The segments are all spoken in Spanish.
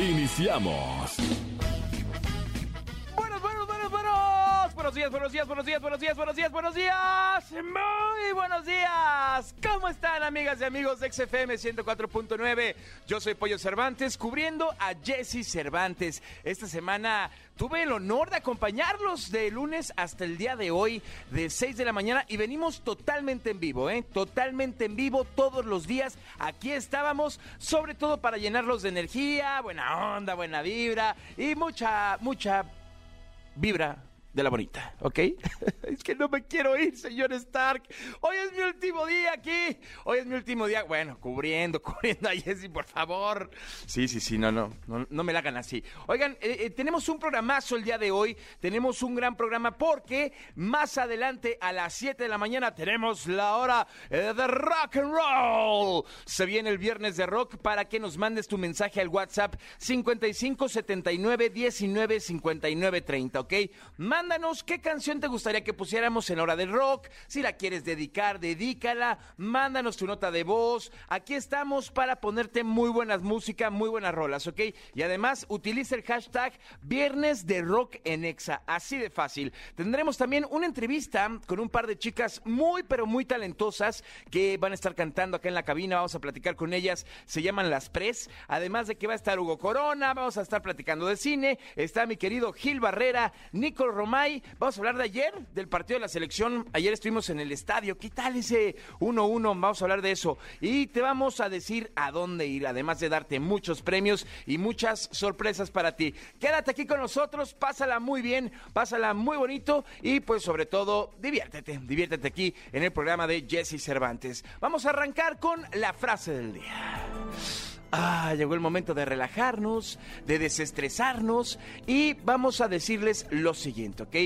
Iniciamos. Buenos. Días, buenos días, buenos días, buenos días, buenos días, buenos días. Muy buenos días. ¿Cómo están, amigas y amigos de XFM 104.9? Yo soy Pollo Cervantes, cubriendo a Jesse Cervantes. Esta semana tuve el honor de acompañarlos de lunes hasta el día de hoy, de 6 de la mañana, y venimos totalmente en vivo, ¿eh? Totalmente en vivo todos los días. Aquí estábamos, sobre todo para llenarlos de energía, buena onda, buena vibra y mucha, mucha vibra de la bonita, ¿ok? es que no me quiero ir, señor Stark. Hoy es mi último día aquí. Hoy es mi último día. Bueno, cubriendo, cubriendo a Jessy, por favor. Sí, sí, sí, no, no, no, me la hagan así. Oigan, eh, eh, tenemos un programazo el día de hoy. Tenemos un gran programa porque más adelante a las 7 de la mañana tenemos la hora eh, de rock and roll. Se viene el viernes de rock para que nos mandes tu mensaje al WhatsApp 55 79 19 59 30, ¿ok? Mándanos qué canción te gustaría que pusiéramos en hora del rock. Si la quieres dedicar, dedícala. Mándanos tu nota de voz. Aquí estamos para ponerte muy buenas música, muy buenas rolas, ¿ok? Y además utiliza el hashtag Viernes de Rock en Exa. Así de fácil. Tendremos también una entrevista con un par de chicas muy, pero muy talentosas que van a estar cantando acá en la cabina. Vamos a platicar con ellas. Se llaman Las Pres. Además de que va a estar Hugo Corona. Vamos a estar platicando de cine. Está mi querido Gil Barrera, Nico Román May, vamos a hablar de ayer, del partido de la selección. Ayer estuvimos en el estadio. ¿Qué tal ese 1-1? Vamos a hablar de eso. Y te vamos a decir a dónde ir, además de darte muchos premios y muchas sorpresas para ti. Quédate aquí con nosotros, pásala muy bien, pásala muy bonito y pues sobre todo diviértete, diviértete aquí en el programa de Jesse Cervantes. Vamos a arrancar con la frase del día. Ah, llegó el momento de relajarnos, de desestresarnos y vamos a decirles lo siguiente, ¿ok?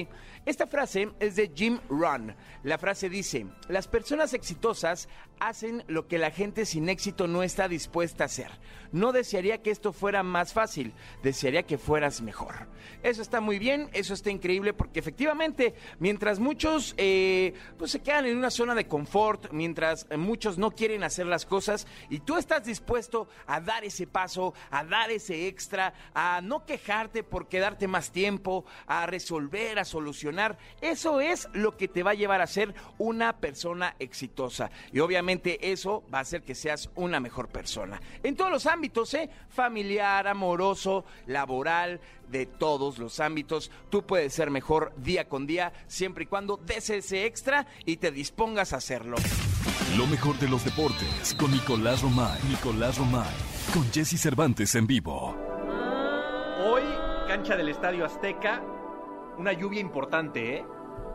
Esta frase es de Jim Rohn. La frase dice, las personas exitosas hacen lo que la gente sin éxito no está dispuesta a hacer. No desearía que esto fuera más fácil, desearía que fueras mejor. Eso está muy bien, eso está increíble porque efectivamente, mientras muchos eh, pues se quedan en una zona de confort, mientras muchos no quieren hacer las cosas y tú estás dispuesto a dar ese paso, a dar ese extra, a no quejarte por quedarte más tiempo, a resolver, a solucionar, eso es lo que te va a llevar a ser una persona exitosa. Y obviamente eso va a hacer que seas una mejor persona. En todos los ámbitos, ¿eh? Familiar, amoroso, laboral, de todos los ámbitos. Tú puedes ser mejor día con día, siempre y cuando des ese extra y te dispongas a hacerlo. Lo mejor de los deportes con Nicolás Romay. Nicolás Romay. Con Jesse Cervantes en vivo. Hoy, cancha del Estadio Azteca, una lluvia importante, ¿eh?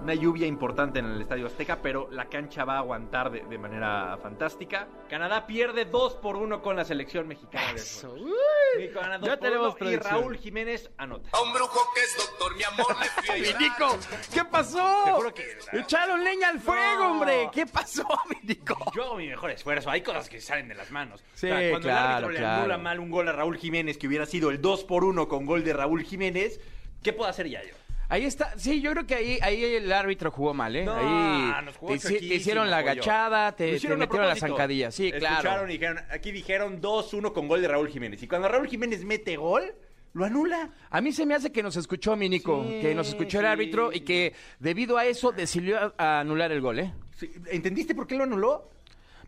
Una lluvia importante en el Estadio Azteca, pero la cancha va a aguantar de, de manera fantástica. Canadá pierde 2 por 1 con la selección mexicana. de Eso. Uy, México gana 2 ya tenemos 1 y. Raúl Jiménez anota. A un brujo que es doctor, mi amor, le fui. Nico, ¿qué pasó? Que- Echaron leña al fuego, No. hombre. ¿Qué pasó, mi Nico? Yo hago mi mejor esfuerzo. Hay cosas que salen de las manos. Sí, cuando claro, el árbitro le anula mal un gol a Raúl Jiménez, que hubiera sido el 2 por 1 con gol de Raúl Jiménez, ¿qué puedo hacer ya yo? Ahí está, sí, yo creo que ahí, ahí el árbitro jugó mal, ¿eh? No, ahí nos jugó te, te hicieron la agachada, te, metieron la zancadilla, sí, Escucharon claro. y dijeron, aquí dijeron 2-1 con gol de Raúl Jiménez. Y cuando Raúl Jiménez mete gol, lo anula. A mí se me hace que nos escuchó mi Nico, Sí, que nos escuchó el árbitro y que debido a eso decidió a- anular el gol, ¿eh? Sí, ¿Entendiste por qué lo anuló?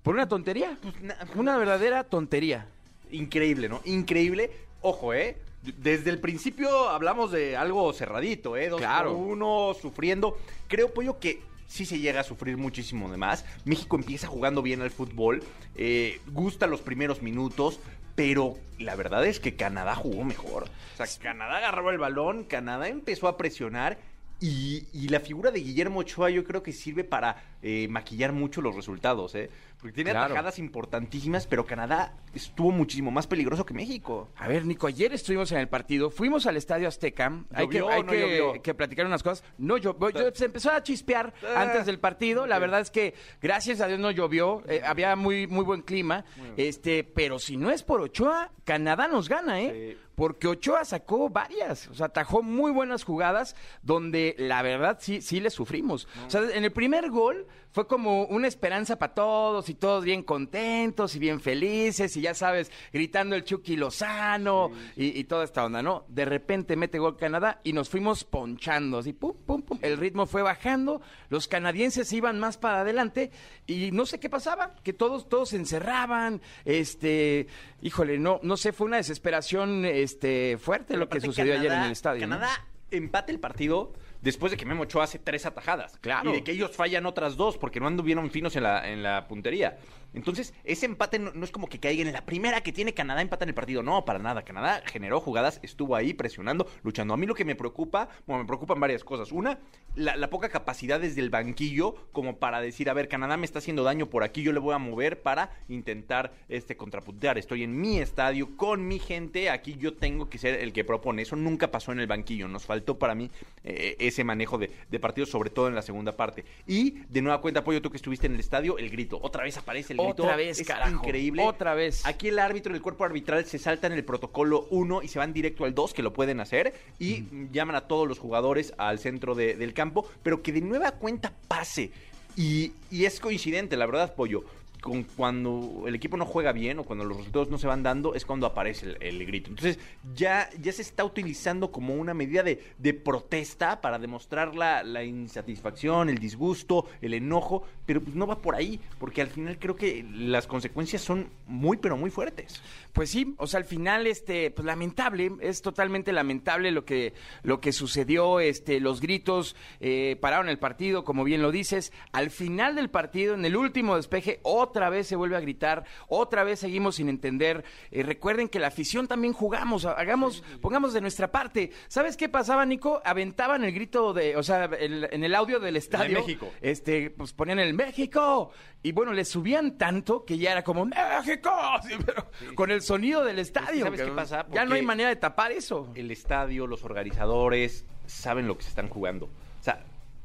Por una tontería, Pues, na- una verdadera tontería. Increíble, ¿no? Increíble. Ojo, ¿eh? Desde el principio hablamos de algo cerradito, ¿eh? Dos Claro. por uno, sufriendo. Creo, Pollo, que sí se llega a sufrir muchísimo de más. México empieza jugando bien al fútbol, eh, gusta los primeros minutos, pero la verdad es que Canadá jugó mejor. O sea, Canadá agarró el balón, Canadá empezó a presionar y, y la figura de Guillermo Ochoa yo creo que sirve para eh, maquillar mucho los resultados, ¿eh? Porque tiene Claro. atajadas importantísimas, pero Canadá estuvo muchísimo más peligroso que México. A ver, Nico, ayer estuvimos en el partido, fuimos al Estadio Azteca, hay, que, ¿Llovió hay no que, llovió? que platicar unas cosas. No llovió, yo- se empezó a chispear Ah, antes del partido, la verdad es que gracias a Dios no llovió, eh, había muy, muy buen clima, este, pero si no es por Ochoa, Canadá nos gana, ¿eh? Sí. Porque Ochoa sacó varias, o sea, atajó muy buenas jugadas donde la verdad sí, sí le sufrimos. O sea, en el primer gol fue como una esperanza para todos y todos bien contentos y bien felices y ya sabes, gritando el Chucky Lozano y, y toda esta onda, ¿no? De repente mete gol Canadá y nos fuimos ponchando, así, pum, pum, pum. El ritmo fue bajando, los canadienses iban más para adelante y no sé qué pasaba, que todos, todos se encerraban, este, híjole, no, no sé, fue una desesperación, este, fuerte lo que sucedió ayer en el estadio. ¿no? Canadá empate el partido después de que Memo Ochoa hace tres atajadas. Claro. Y de que ellos fallan otras dos porque no anduvieron finos en la, en la puntería. Entonces, ese empate no, es como que caiga en la primera que tiene Canadá empata en el partido. No, para nada. Canadá generó jugadas, estuvo ahí presionando, luchando. A mí lo que me preocupa, bueno, me preocupan varias cosas. Una, la, poca capacidad desde el banquillo como para decir, a ver, Canadá me está haciendo daño por aquí, yo le voy a mover para intentar este contrapuntear. Estoy en mi estadio, con mi gente, aquí yo tengo que ser el que propone. Eso nunca pasó en el banquillo. Nos faltó para mí eh, ese manejo de, de partidos, sobre todo en la segunda parte. Y de nueva cuenta, Pollo, tú que estuviste en el estadio, el grito. Otra vez aparece el Otra vez, es carajo. increíble. Otra vez. Aquí el árbitro del cuerpo arbitral se salta en el protocolo 1 y se van directo al 2, que lo pueden hacer, y llaman a todos los jugadores al centro de- del campo, pero que de nueva cuenta pase. Y, y es coincidente, la verdad, Pollo. Con cuando el equipo no juega bien o cuando los resultados no se van dando es cuando aparece el, grito. Entonces ya, ya se está utilizando como una medida de, protesta para demostrar la, insatisfacción, el disgusto, el enojo, pero pues no va por ahí, porque al final creo que las consecuencias son muy pero muy fuertes. Pues sí, o sea, al final, este, pues lamentable, es totalmente lamentable lo que, lo que sucedió, este, los gritos eh, pararon el partido, como bien lo dices. Al final del partido, en el último despeje, otra vez se vuelve a gritar, otra vez seguimos sin entender. Eh, recuerden que la afición también jugamos, hagamos, pongamos de nuestra parte. ¿Sabes qué pasaba, Nico? Aventaban el grito de, o sea, el- en el audio del estadio. México. Este, pues ponían el México. Y bueno, le subían tanto que ya era como México. Sí, pero con el sonido del estadio. ¿sabes qué pasa? Ya no hay manera de tapar eso. el estadio, los organizadores, saben lo que se están jugando.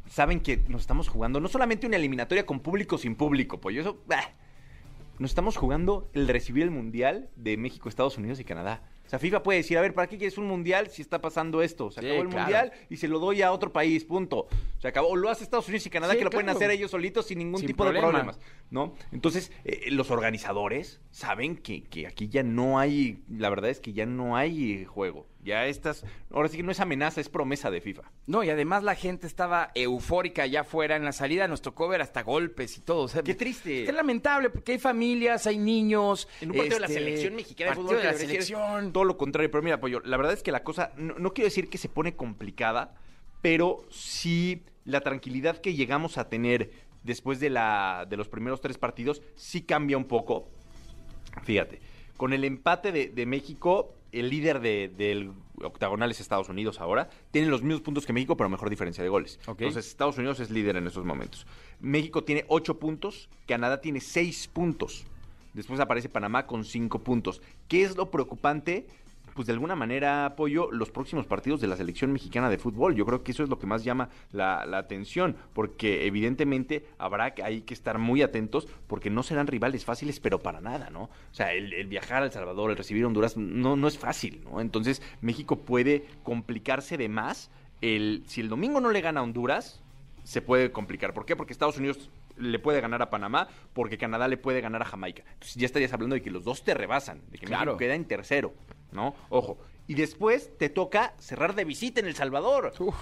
Saben que nos estamos jugando no solamente una eliminatoria con público sin público, pues eso... bah. Nos estamos jugando el recibir el Mundial de México, Estados Unidos y Canadá. O sea, FIFA puede decir, a ver, ¿para qué quieres un Mundial si está pasando esto? Se Sí, acabó el claro. Mundial y se lo doy a otro país, punto. Se acabó. O lo hace Estados Unidos y Canadá, Sí, que lo pueden hacer ellos solitos sin ningún Sin tipo problema. de problemas, ¿no? Entonces, eh, los organizadores saben que, que aquí ya no hay, la verdad es que ya no hay eh, juego. Ya estas, ahora sí que no es amenaza, es promesa de FIFA. No, y además la gente estaba eufórica allá afuera. En la salida nos tocó ver hasta golpes y todo. o sea, Qué triste. Qué lamentable, porque hay familias, hay niños. En un partido de la este, selección mexicana de fútbol de la selección. Todo lo contrario, pero mira, Pollo, la verdad es que la cosa, no, no quiero decir que se pone complicada, pero sí la tranquilidad que llegamos a tener después de, la, de los primeros tres partidos sí cambia un poco. Fíjate, con el empate de, de México, el líder de- del octagonal es Estados Unidos ahora, tiene los mismos puntos que México, pero mejor diferencia de goles. Entonces, Estados Unidos es líder en esos momentos. México tiene ocho puntos, Canadá tiene seis puntos. Después aparece Panamá con cinco puntos. ¿Qué es lo preocupante? Pues de alguna manera apoyo los próximos partidos de la selección mexicana de fútbol. Yo creo que eso es lo que más llama la, la atención, porque evidentemente habrá que, hay que estar muy atentos, porque no serán rivales fáciles, pero para nada, ¿no? O sea, el, el viajar a El Salvador, el recibir a Honduras, no, no es fácil, ¿no? Entonces México puede complicarse de más. El, si el domingo no le gana a Honduras, se puede complicar. ¿Por qué? Porque Estados Unidos le puede ganar a Panamá, porque Canadá le puede ganar a Jamaica. Entonces ya estarías hablando de que los dos te rebasan, de que Claro. México queda en tercero, ¿no? Ojo. Y después te toca cerrar de visita en El Salvador. Uf,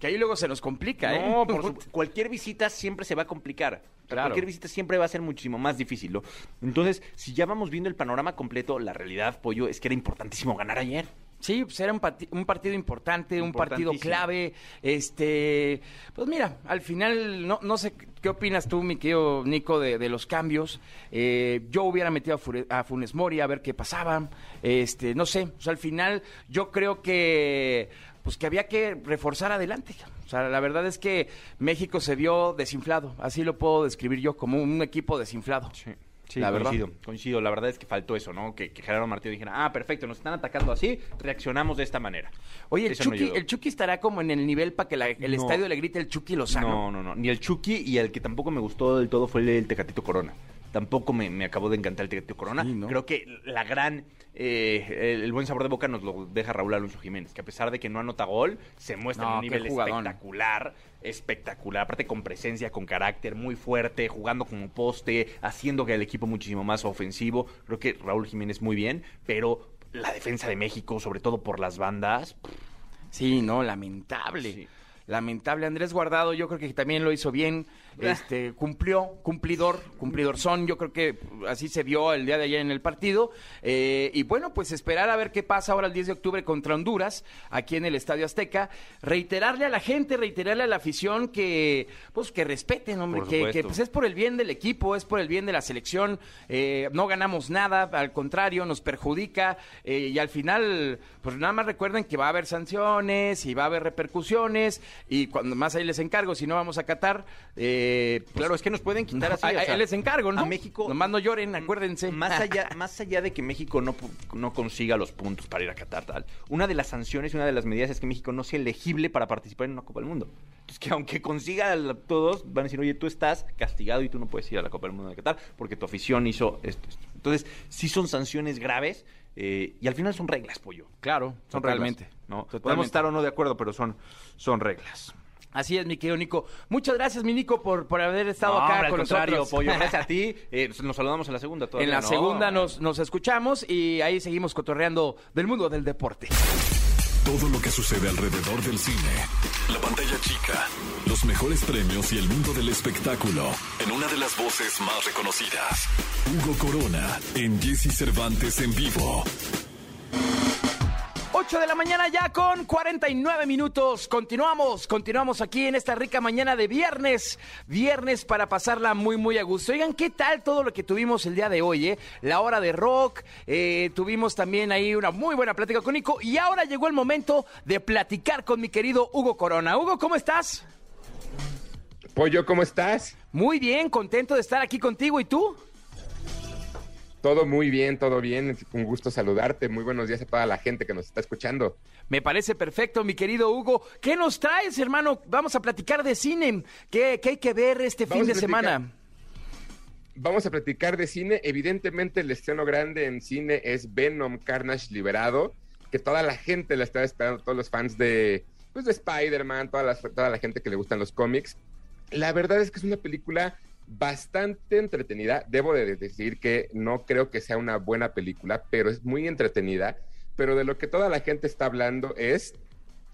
que ahí luego se nos complica, ¿eh? No, por su- cualquier visita siempre se va a complicar. Claro. Cualquier visita siempre va a ser muchísimo más difícil, ¿no? Entonces, si ya vamos viendo el panorama completo, la realidad, Pollo, es que era importantísimo ganar ayer. Sí, pues era un, un partido importante, un partido clave. Este, pues mira, al final, no, no sé qué opinas tú, mi querido Nico, de, de los cambios. Eh, yo hubiera metido a, Funes Mori a ver qué pasaba. Este, no sé, o sea, al final yo creo que pues que había que reforzar adelante. O sea, la verdad es que México se vio desinflado, así lo puedo describir yo, como un equipo desinflado. Sí. Sí, La verdad. coincido, coincido. La verdad es que faltó eso, ¿no? Que, que Gerardo Martino dijera, ah, perfecto, nos están atacando así, reaccionamos de esta manera. Oye, el no Chucky, el Chucky estará como en el nivel para que la- el No. estadio le grite el Chucky Lozano. No, no, no. Ni el Chucky y el que tampoco me gustó del todo fue el, del Tecatito Corona. Tampoco me, me acabó de encantar el Tecatito Corona. Sí, ¿no? Creo que la gran. eh, el, el buen sabor de boca nos lo deja Raúl Alonso Jiménez, que a pesar de que no anota gol, se muestra No, en un nivel jugadón. espectacular. Espectacular. Aparte, con presencia, con carácter, muy fuerte, jugando como poste, haciendo que el equipo muchísimo más ofensivo. Creo que Raúl Jiménez muy bien, pero la defensa de México, sobre todo por las bandas. Sí, no, lamentable. Sí. Lamentable. Andrés Guardado, yo creo que también lo hizo bien. Este, cumplió, cumplidor, cumplidor son. Yo creo que así se vio el día de ayer en el partido. Eh, y bueno, pues esperar a ver qué pasa ahora el 10 de octubre contra Honduras, aquí en el Estadio Azteca. Reiterarle a la gente, reiterarle a la afición que, pues, que respeten, hombre, que, pues, es por el bien del equipo, es por el bien de la selección. Eh, no ganamos nada, al contrario, nos perjudica. eh, y al final, pues nada más recuerden que va a haber sanciones y va a haber repercusiones. Y cuando más ahí les encargo, si no vamos a Qatar, eh, pues, Claro, es que nos pueden quitar no, así. ahí- o sea, les encargo, ¿no? A México. Nomás no lloren, acuérdense. Más allá, más allá de que México no, no consiga los puntos para ir a Qatar, tal, una de las sanciones y una de las medidas es que México no sea elegible para participar en una Copa del Mundo. Entonces, que aunque consiga todos, van a decir, oye, tú estás castigado y tú no puedes ir a la Copa del Mundo de Qatar porque tu afición hizo esto. esto". Entonces, sí son sanciones graves eh, y al final son reglas, pollo. Claro, Son reglas, ¿no? Totalmente. Podemos estar o no de acuerdo, pero son, son reglas. Así es, mi querido Nico. Muchas gracias, mi Nico, por, por haber estado No, acá hombre, al con contrario, nosotros. pollo. Gracias a ti. Eh, nos saludamos en la segunda. En la no. segunda nos, nos escuchamos y ahí seguimos cotorreando del mundo del deporte. Todo lo que sucede alrededor del cine. La pantalla chica. Los mejores premios y el mundo del espectáculo. En una de las voces más reconocidas. Hugo Corona. En Jesse Cervantes en vivo. 8 de la mañana ya con 49 minutos. Continuamos, continuamos aquí en esta rica mañana de viernes. Viernes para pasarla muy, muy a gusto. Oigan, ¿qué tal todo lo que tuvimos el día de hoy? eh? La hora de rock, eh, tuvimos también ahí una muy buena plática con Nico. Y ahora llegó el momento de platicar con mi querido Hugo Corona. Hugo, ¿cómo estás? Pollo, ¿cómo estás? Muy bien, contento de estar aquí contigo. ¿Y tú? Todo muy bien, todo bien. Un gusto saludarte. Muy buenos días a toda la gente que nos está escuchando. Me parece perfecto, mi querido Hugo. ¿Qué nos traes, hermano? Vamos a platicar de cine. ¿Qué, qué hay que ver este Vamos fin de semana? Vamos a platicar de cine. Evidentemente, el estreno grande en cine es Venom Carnage Liberado, que toda la gente la está esperando, todos los fans de, pues, de Spider-Man, toda la, toda la gente que le gustan los cómics. La verdad es que es una película bastante entretenida. Debo de decir que no creo que sea una buena película, pero es muy entretenida. Pero de lo que toda la gente está hablando es,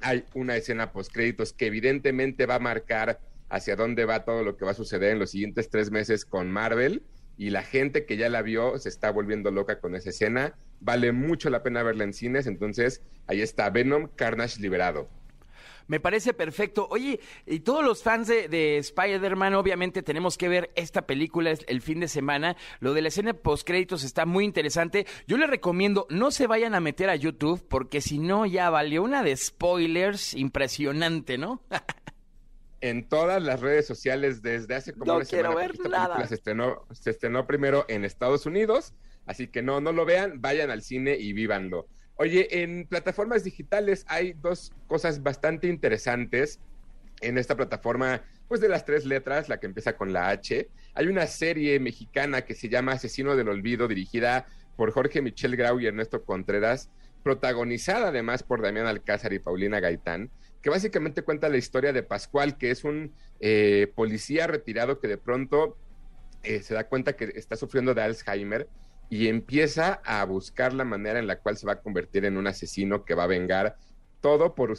hay una escena post créditos que evidentemente va a marcar hacia dónde va todo lo que va a suceder en los siguientes tres meses con Marvel. Y la gente que ya la vio se está volviendo loca con esa escena. Vale mucho la pena verla en cines. Entonces, ahí está Venom Carnage liberado. Me parece perfecto. Oye, y todos los fans de, de Spider-Man, obviamente tenemos que ver esta película el fin de semana. Lo de la escena post-créditos está muy interesante. Yo les recomiendo, no se vayan a meter a YouTube, porque si no, ya valió una de spoilers impresionante, ¿no? en todas las redes sociales desde hace como No una quiero semana. ver nada. Se estrenó, se estrenó primero en Estados Unidos, así que no, no lo vean, vayan al cine y vívanlo. Oye, en plataformas digitales hay dos cosas bastante interesantes en esta plataforma, pues de las tres letras, la que empieza con la H. Hay una serie mexicana que se llama Asesino del Olvido, dirigida por Jorge Michel Grau y Ernesto Contreras, protagonizada además por Damián Alcázar y Paulina Gaitán, que básicamente cuenta la historia de Pascual, que es un eh, policía retirado que de pronto eh, se da cuenta que está sufriendo de Alzheimer y empieza a buscar la manera en la cual se va a convertir en un asesino que va a vengar todo por,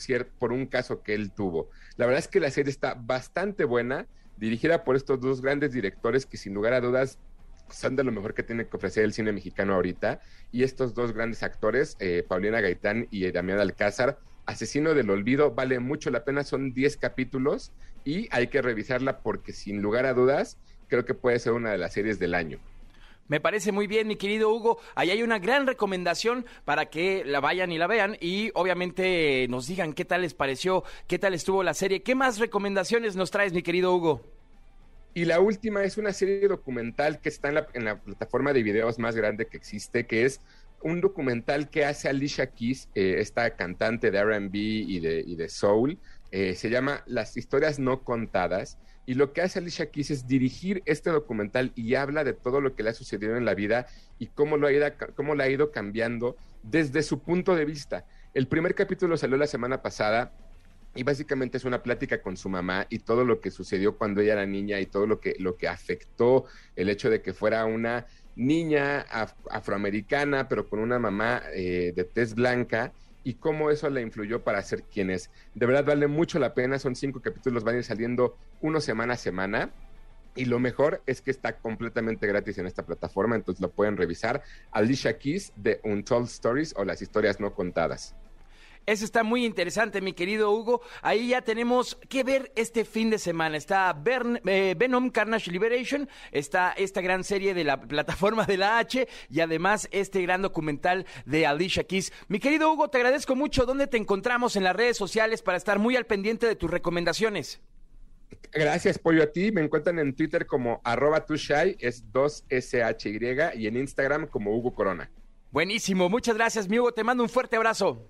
un caso que él tuvo. La verdad es que la serie está bastante buena, dirigida por estos dos grandes directores que sin lugar a dudas son de lo mejor que tiene que ofrecer el cine mexicano ahorita. Y estos dos grandes actores, eh, Paulina Gaitán y Damián Alcázar, Asesino del Olvido, vale mucho la pena, son 10 capítulos y hay que revisarla porque sin lugar a dudas creo que puede ser una de las series del año. Me parece muy bien, mi querido Hugo. Ahí hay una gran recomendación para que la vayan y la vean y obviamente nos digan qué tal les pareció, qué tal estuvo la serie. ¿Qué más recomendaciones nos traes, mi querido Hugo? Y la última es una serie documental que está en la, plataforma de videos más grande que existe, que es un documental que hace Alicia Keys, eh, esta cantante de RB y de Soul. Eh, se llama Las historias no contadas. Y lo que hace Alicia Keys es dirigir este documental y habla de todo lo que le ha sucedido en la vida y cómo lo ha ido, cómo lo ha ido cambiando desde su punto de vista. El primer capítulo salió la semana pasada y básicamente es una plática con su mamá y todo lo que sucedió cuando ella era niña y todo lo que, lo que afectó el hecho de que fuera una niña af- afroamericana, pero con una mamá eh, de tez blanca y cómo eso le influyó para ser quien es. De verdad vale mucho la pena, son cinco capítulos, van a ir saliendo uno semana a semana. Y lo mejor es que está completamente gratis en esta plataforma, entonces lo pueden revisar. Alicia Keys de Untold Stories o las historias no contadas. Eso está muy interesante, mi querido Hugo. Ahí ya tenemos que ver este fin de semana. Está Bern- eh, Venom Carnage Liberation, está esta gran serie de la plataforma de la H y además este gran documental de Alicia Keys. Mi querido Hugo, te agradezco mucho. ¿Dónde te encontramos en las redes sociales para estar muy al pendiente de tus recomendaciones? Gracias, Pollo, a ti. Me encuentran en Twitter como arroba tushai, es 2SHY, y en Instagram como Hugo Corona. Buenísimo, muchas gracias, mi Hugo. Te mando un fuerte abrazo.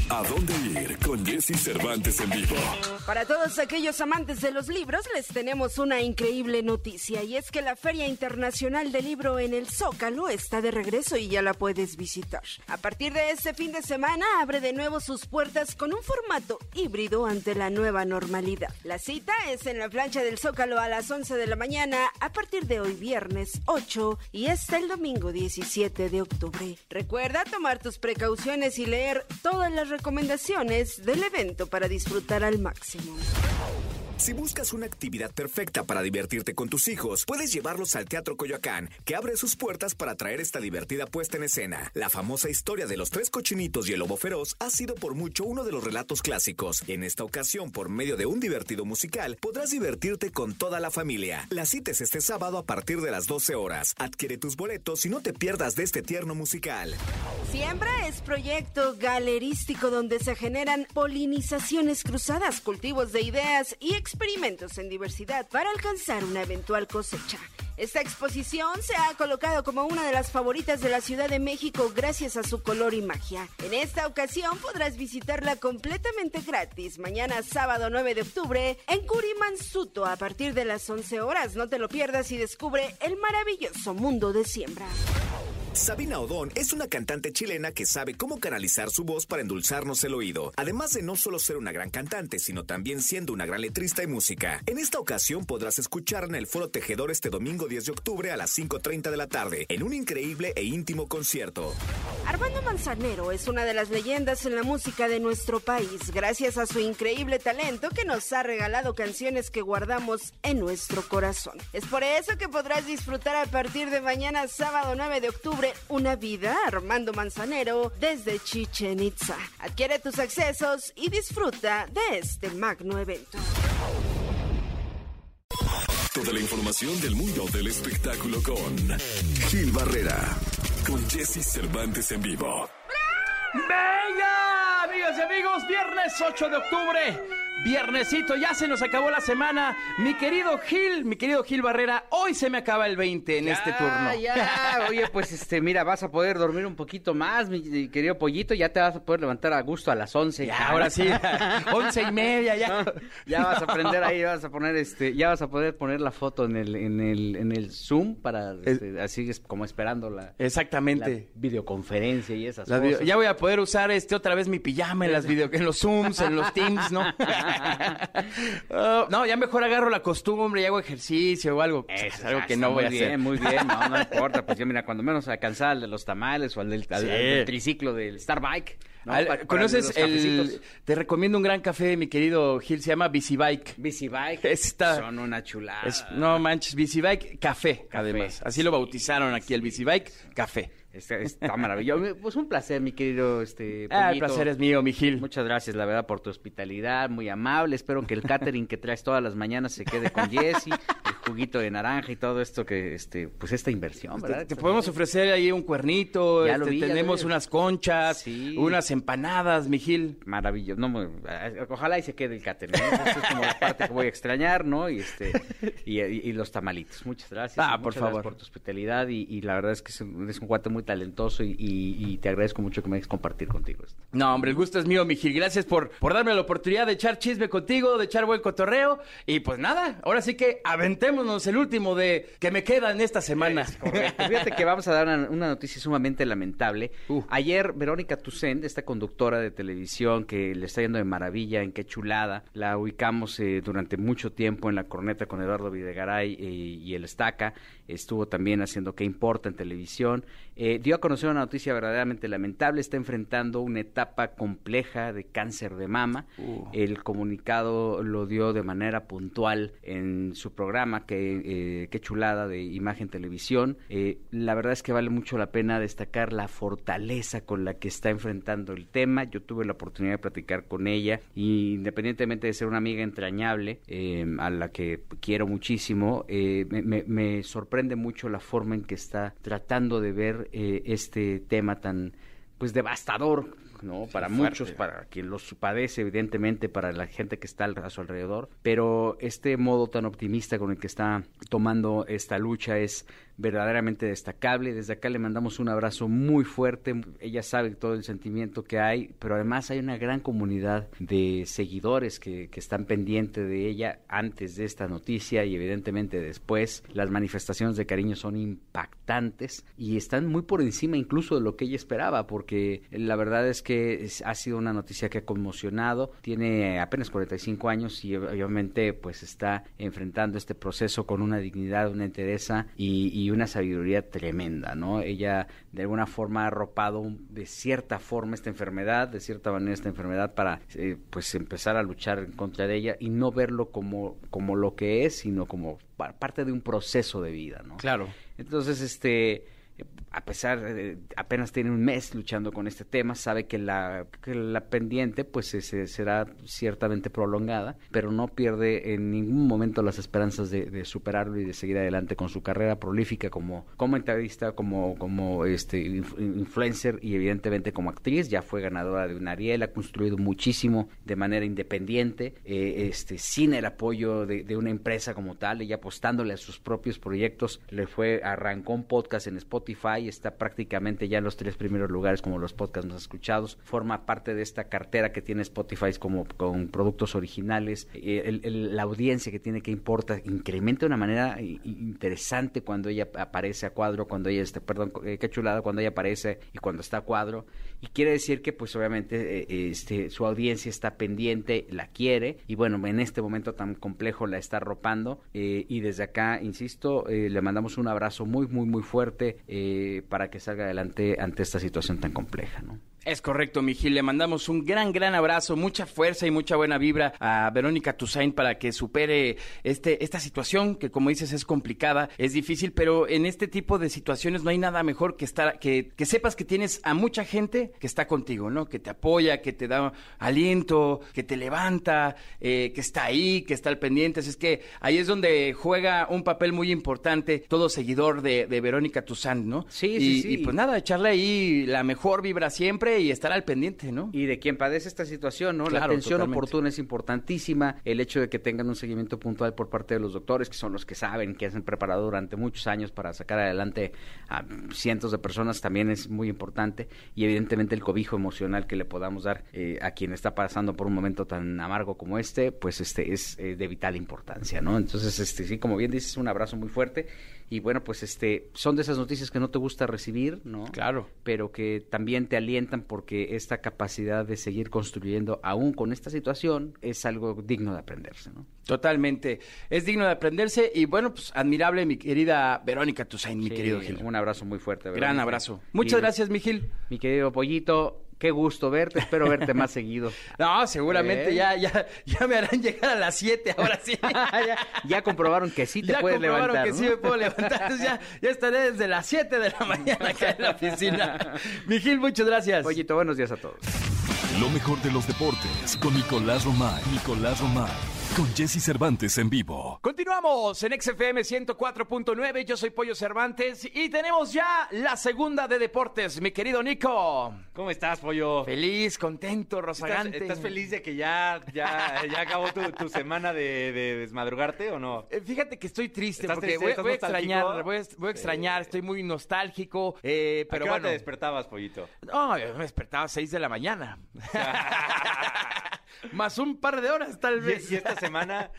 ¿A dónde ir con Jesse Cervantes en vivo? Para todos aquellos amantes de los libros, les tenemos una increíble noticia y es que la Feria Internacional del Libro en el Zócalo está de regreso y ya la puedes visitar. A partir de este fin de semana abre de nuevo sus puertas con un formato híbrido ante la nueva normalidad. La cita es en la plancha del Zócalo a las 11 de la mañana a partir de hoy viernes 8 y hasta el domingo 17 de octubre. Recuerda tomar tus precauciones y leer todas las recomendaciones del evento para disfrutar al máximo. Si buscas una actividad perfecta para divertirte con tus hijos, puedes llevarlos al Teatro Coyoacán, que abre sus puertas para traer esta divertida puesta en escena. La famosa historia de los tres cochinitos y el lobo feroz ha sido por mucho uno de los relatos clásicos. En esta ocasión, por medio de un divertido musical, podrás divertirte con toda la familia. La cita es este sábado a partir de las 12 horas. Adquiere tus boletos y no te pierdas de este tierno musical. Siembra es proyecto galerístico donde se generan polinizaciones cruzadas, cultivos de ideas y experimentos en diversidad para alcanzar una eventual cosecha. Esta exposición se ha colocado como una de las favoritas de la Ciudad de México gracias a su color y magia. En esta ocasión podrás visitarla completamente gratis mañana sábado 9 de octubre en Curimansuto a partir de las 11 horas. No te lo pierdas y descubre el maravilloso mundo de siembra. Sabina Odón es una cantante chilena que sabe cómo canalizar su voz para endulzarnos el oído, además de no solo ser una gran cantante, sino también siendo una gran letrista y música. En esta ocasión podrás escuchar en el Foro Tejedor este domingo 10 de octubre a las 5.30 de la tarde, en un increíble e íntimo concierto. Armando Manzanero es una de las leyendas en la música de nuestro país, gracias a su increíble talento que nos ha regalado canciones que guardamos en nuestro corazón. Es por eso que podrás disfrutar a partir de mañana sábado 9 de octubre una vida Armando Manzanero desde Chichen Itza. Adquiere tus accesos y disfruta de este magno evento. Toda la información del mundo del espectáculo con Gil Barrera, con Jesse Cervantes en vivo. ¡Venga! Amigas y amigos, viernes 8 de octubre. Viernesito, ya se nos acabó la semana. Mi querido Gil, mi querido Gil Barrera, hoy se me acaba el 20 en este turno. Ya, oye, pues este, mira, vas a poder dormir un poquito más, mi querido pollito, ya te vas a poder levantar a gusto a las 11. Ya, ahora sí, once y media ya. No, ya vas a aprender ahí, vas a poner este, ya vas a poder poner la foto en el, en el, en el Zoom para este, así es como esperando la, Exactamente. la videoconferencia y esas cosas. video- ya voy a poder usar este otra vez mi pijama en las video, en los Zooms, en los Teams, ¿no? No, ya mejor agarro la costumbre y hago ejercicio o algo. Eso, es algo que no voy a bien, hacer. Muy bien, no, no importa. Pues ya mira, cuando menos alcanzar al de los tamales o al del, al- Sí. al del triciclo del Starbike. ¿no? Al- Pa- para ¿Conoces el...? Te recomiendo un gran café, mi querido Gil, se llama Bici Bike. Bici Bike. Está- Son una chulada. Es- no manches, Bici Bike Café, además. Así lo bautizaron aquí, el Bici Bike Café. Está, está maravilloso. Pues un placer, mi querido este Ah, el placer es mío, mi Gil. Muchas gracias, la verdad, por tu hospitalidad, muy amable. Espero que el catering que traes todas las mañanas se quede con Jesse, juguito de naranja y todo esto que, este, pues esta inversión, Te, ¿verdad? te podemos ofrecer ahí un cuernito, Ya lo este, vi, ya lo tenemos vi. unas conchas, Sí. unas empanadas, mi Gil. Maravilloso. No, ojalá y se quede el catering. ¿no? Es como la parte que voy a extrañar, ¿no? Y este y, y- y los tamalitos. Muchas gracias. Ah, por favor. gracias por tu hospitalidad y, y la verdad es que es un, eres un cuate muy talentoso y, te agradezco mucho que me dejes compartir contigo esto. No, hombre, el gusto es mío, mi Gil. Gracias por, por darme la oportunidad de echar chisme contigo, de echar buen cotorreo. Y pues nada, ahora sí que el último de que me queda en esta semana. Correcto. Fíjate que vamos a dar una, una noticia sumamente lamentable. Uh. Ayer, Verónica Tucent, esta conductora de televisión que le está yendo de maravilla, en qué chulada, la ubicamos eh, durante mucho tiempo en la corneta con Eduardo Videgaray eh, y el Estaca. Estuvo también haciendo qué importa en televisión. Eh, dio a conocer una noticia verdaderamente lamentable. Está enfrentando una etapa compleja de cáncer de mama. Uh. El comunicado lo dio de manera puntual en su programa, eh, qué chulada de imagen televisión. Eh, la verdad es que vale mucho la pena destacar la fortaleza con la que está enfrentando el tema. Yo tuve la oportunidad de platicar con ella y independientemente de ser una amiga entrañable, eh, a la que quiero muchísimo, me, me- sorprende mucho la forma en que está tratando de ver este tema tan pues devastador ¿no? Para muchos, para quien los padece, evidentemente, para la gente que está a su alrededor. Pero este modo tan optimista con el que está tomando esta lucha es verdaderamente destacable. Desde acá le mandamos un abrazo muy fuerte. Ella sabe todo el sentimiento que hay, pero además hay una gran comunidad de seguidores que, que están pendientes de ella antes de esta noticia y evidentemente después. Las manifestaciones de cariño son impactantes y están muy por encima incluso de lo que ella esperaba, porque la verdad es que ha sido una noticia que ha conmocionado. Tiene apenas 45 años y obviamente pues está enfrentando este proceso con una dignidad, una entereza y, y una sabiduría tremenda, ¿no? Ella de alguna forma ha arropado de cierta forma esta enfermedad, de cierta manera esta enfermedad para eh, pues empezar a luchar en contra de ella y no verlo como, como lo que es, sino como pa- parte de un proceso de vida, ¿no? Claro. Entonces, este, a pesar de apenas tiene un mes luchando con este tema, sabe que la, pendiente pues ese, será ciertamente prolongada, pero no pierde en ningún momento las esperanzas de, superarlo y de seguir adelante con su carrera prolífica como comentarista, como, como este inf- influencer y evidentemente como actriz. Ya fue ganadora de un Ariel, ha construido muchísimo de manera independiente, eh, este, sin el apoyo de, de una empresa como tal, ella apostándole a sus propios proyectos, le fue, arrancó un podcast en Spotify, está prácticamente ya en los tres primeros lugares como los podcasts más escuchados, forma parte de esta cartera que tiene Spotify como con productos originales, eh, la audiencia que tiene que importa incrementa de una manera i- interesante cuando ella aparece a cuadro, cuando ella, este, perdón, eh, qué chulada cuando ella aparece y cuando está a cuadro, y quiere decir que pues obviamente eh, este, su audiencia está pendiente, la quiere, y bueno, en este momento tan complejo la está arropando, eh, y desde acá, insisto, eh, le mandamos un abrazo muy, muy, muy fuerte eh, para que salga adelante ante esta situación tan compleja, ¿no? Es correcto, mi Gil. Le mandamos un gran, gran abrazo, mucha fuerza y mucha buena vibra a Verónica Toussaint para que supere este, esta situación que, como dices, es complicada, es difícil, pero en este tipo de situaciones no hay nada mejor que estar, que, que sepas que tienes a mucha gente que está contigo, ¿no? Que te apoya, que te da aliento, que te levanta, eh, que está ahí, que está al pendiente. Así Es que ahí es donde juega un papel muy importante todo seguidor de, de Verónica Toussaint, ¿no? Sí, y, sí, sí. Y pues nada, echarle ahí la mejor vibra siempre y estar al pendiente, ¿no? Y de quien padece esta situación, ¿no? la atención totalmente. oportuna es importantísima, el hecho de que tengan un seguimiento puntual por parte de los doctores, que son los que saben, que se han preparado durante muchos años para sacar adelante a cientos de personas, también es muy importante, y evidentemente el cobijo emocional que le podamos dar eh, a quien está pasando por un momento tan amargo como este, pues este es eh, de vital importancia, ¿no? Entonces, este sí, como bien dices, un abrazo muy fuerte, y bueno, pues este son de esas noticias que no te gusta recibir, ¿no? Claro. pero que también te alientan porque esta capacidad de seguir construyendo aún con esta situación es algo digno de aprenderse, ¿no? Totalmente. Es digno de aprenderse y bueno, pues admirable mi querida Verónica Toussaint, mi Sí, querido Gil. Un abrazo muy fuerte. Gran Verónica. abrazo. Muchas Y, gracias, mi Gil. Mi querido Pollito, Qué gusto verte, espero verte más seguido. No, seguramente ¿Eh? ya, ya, ya me harán llegar a las 7, ahora sí. ya, ya comprobaron que sí te ya puedes comprobaron levantar. que ¿no? sí me puedo levantar. Entonces ya, ya estaré desde las 7 de la mañana acá en la oficina. Miguel, muchas gracias. Pollito, buenos días a todos. Lo mejor de los deportes con Nicolás Romay. Nicolás Romay. Con Jesse Cervantes en vivo. Continuamos en XFM 104.9. Yo soy Pollo Cervantes y tenemos ya la segunda de deportes, mi querido Nico. ¿Cómo estás, pollo? Feliz, contento, ¿Estás, rozagante. estás feliz de que ya, ya, ya acabó tu, tu semana de, de desmadrugarte o no? Eh, Fíjate que estoy triste ¿Estás porque triste? voy, ¿Estás voy a extrañar, voy a, voy a extrañar, estoy muy nostálgico, eh, Pero pero ¿A qué hora bueno. te despertabas, pollito? No, yo me despertaba a 6 de la mañana. Más un par de horas, tal Y, vez. y esta semana...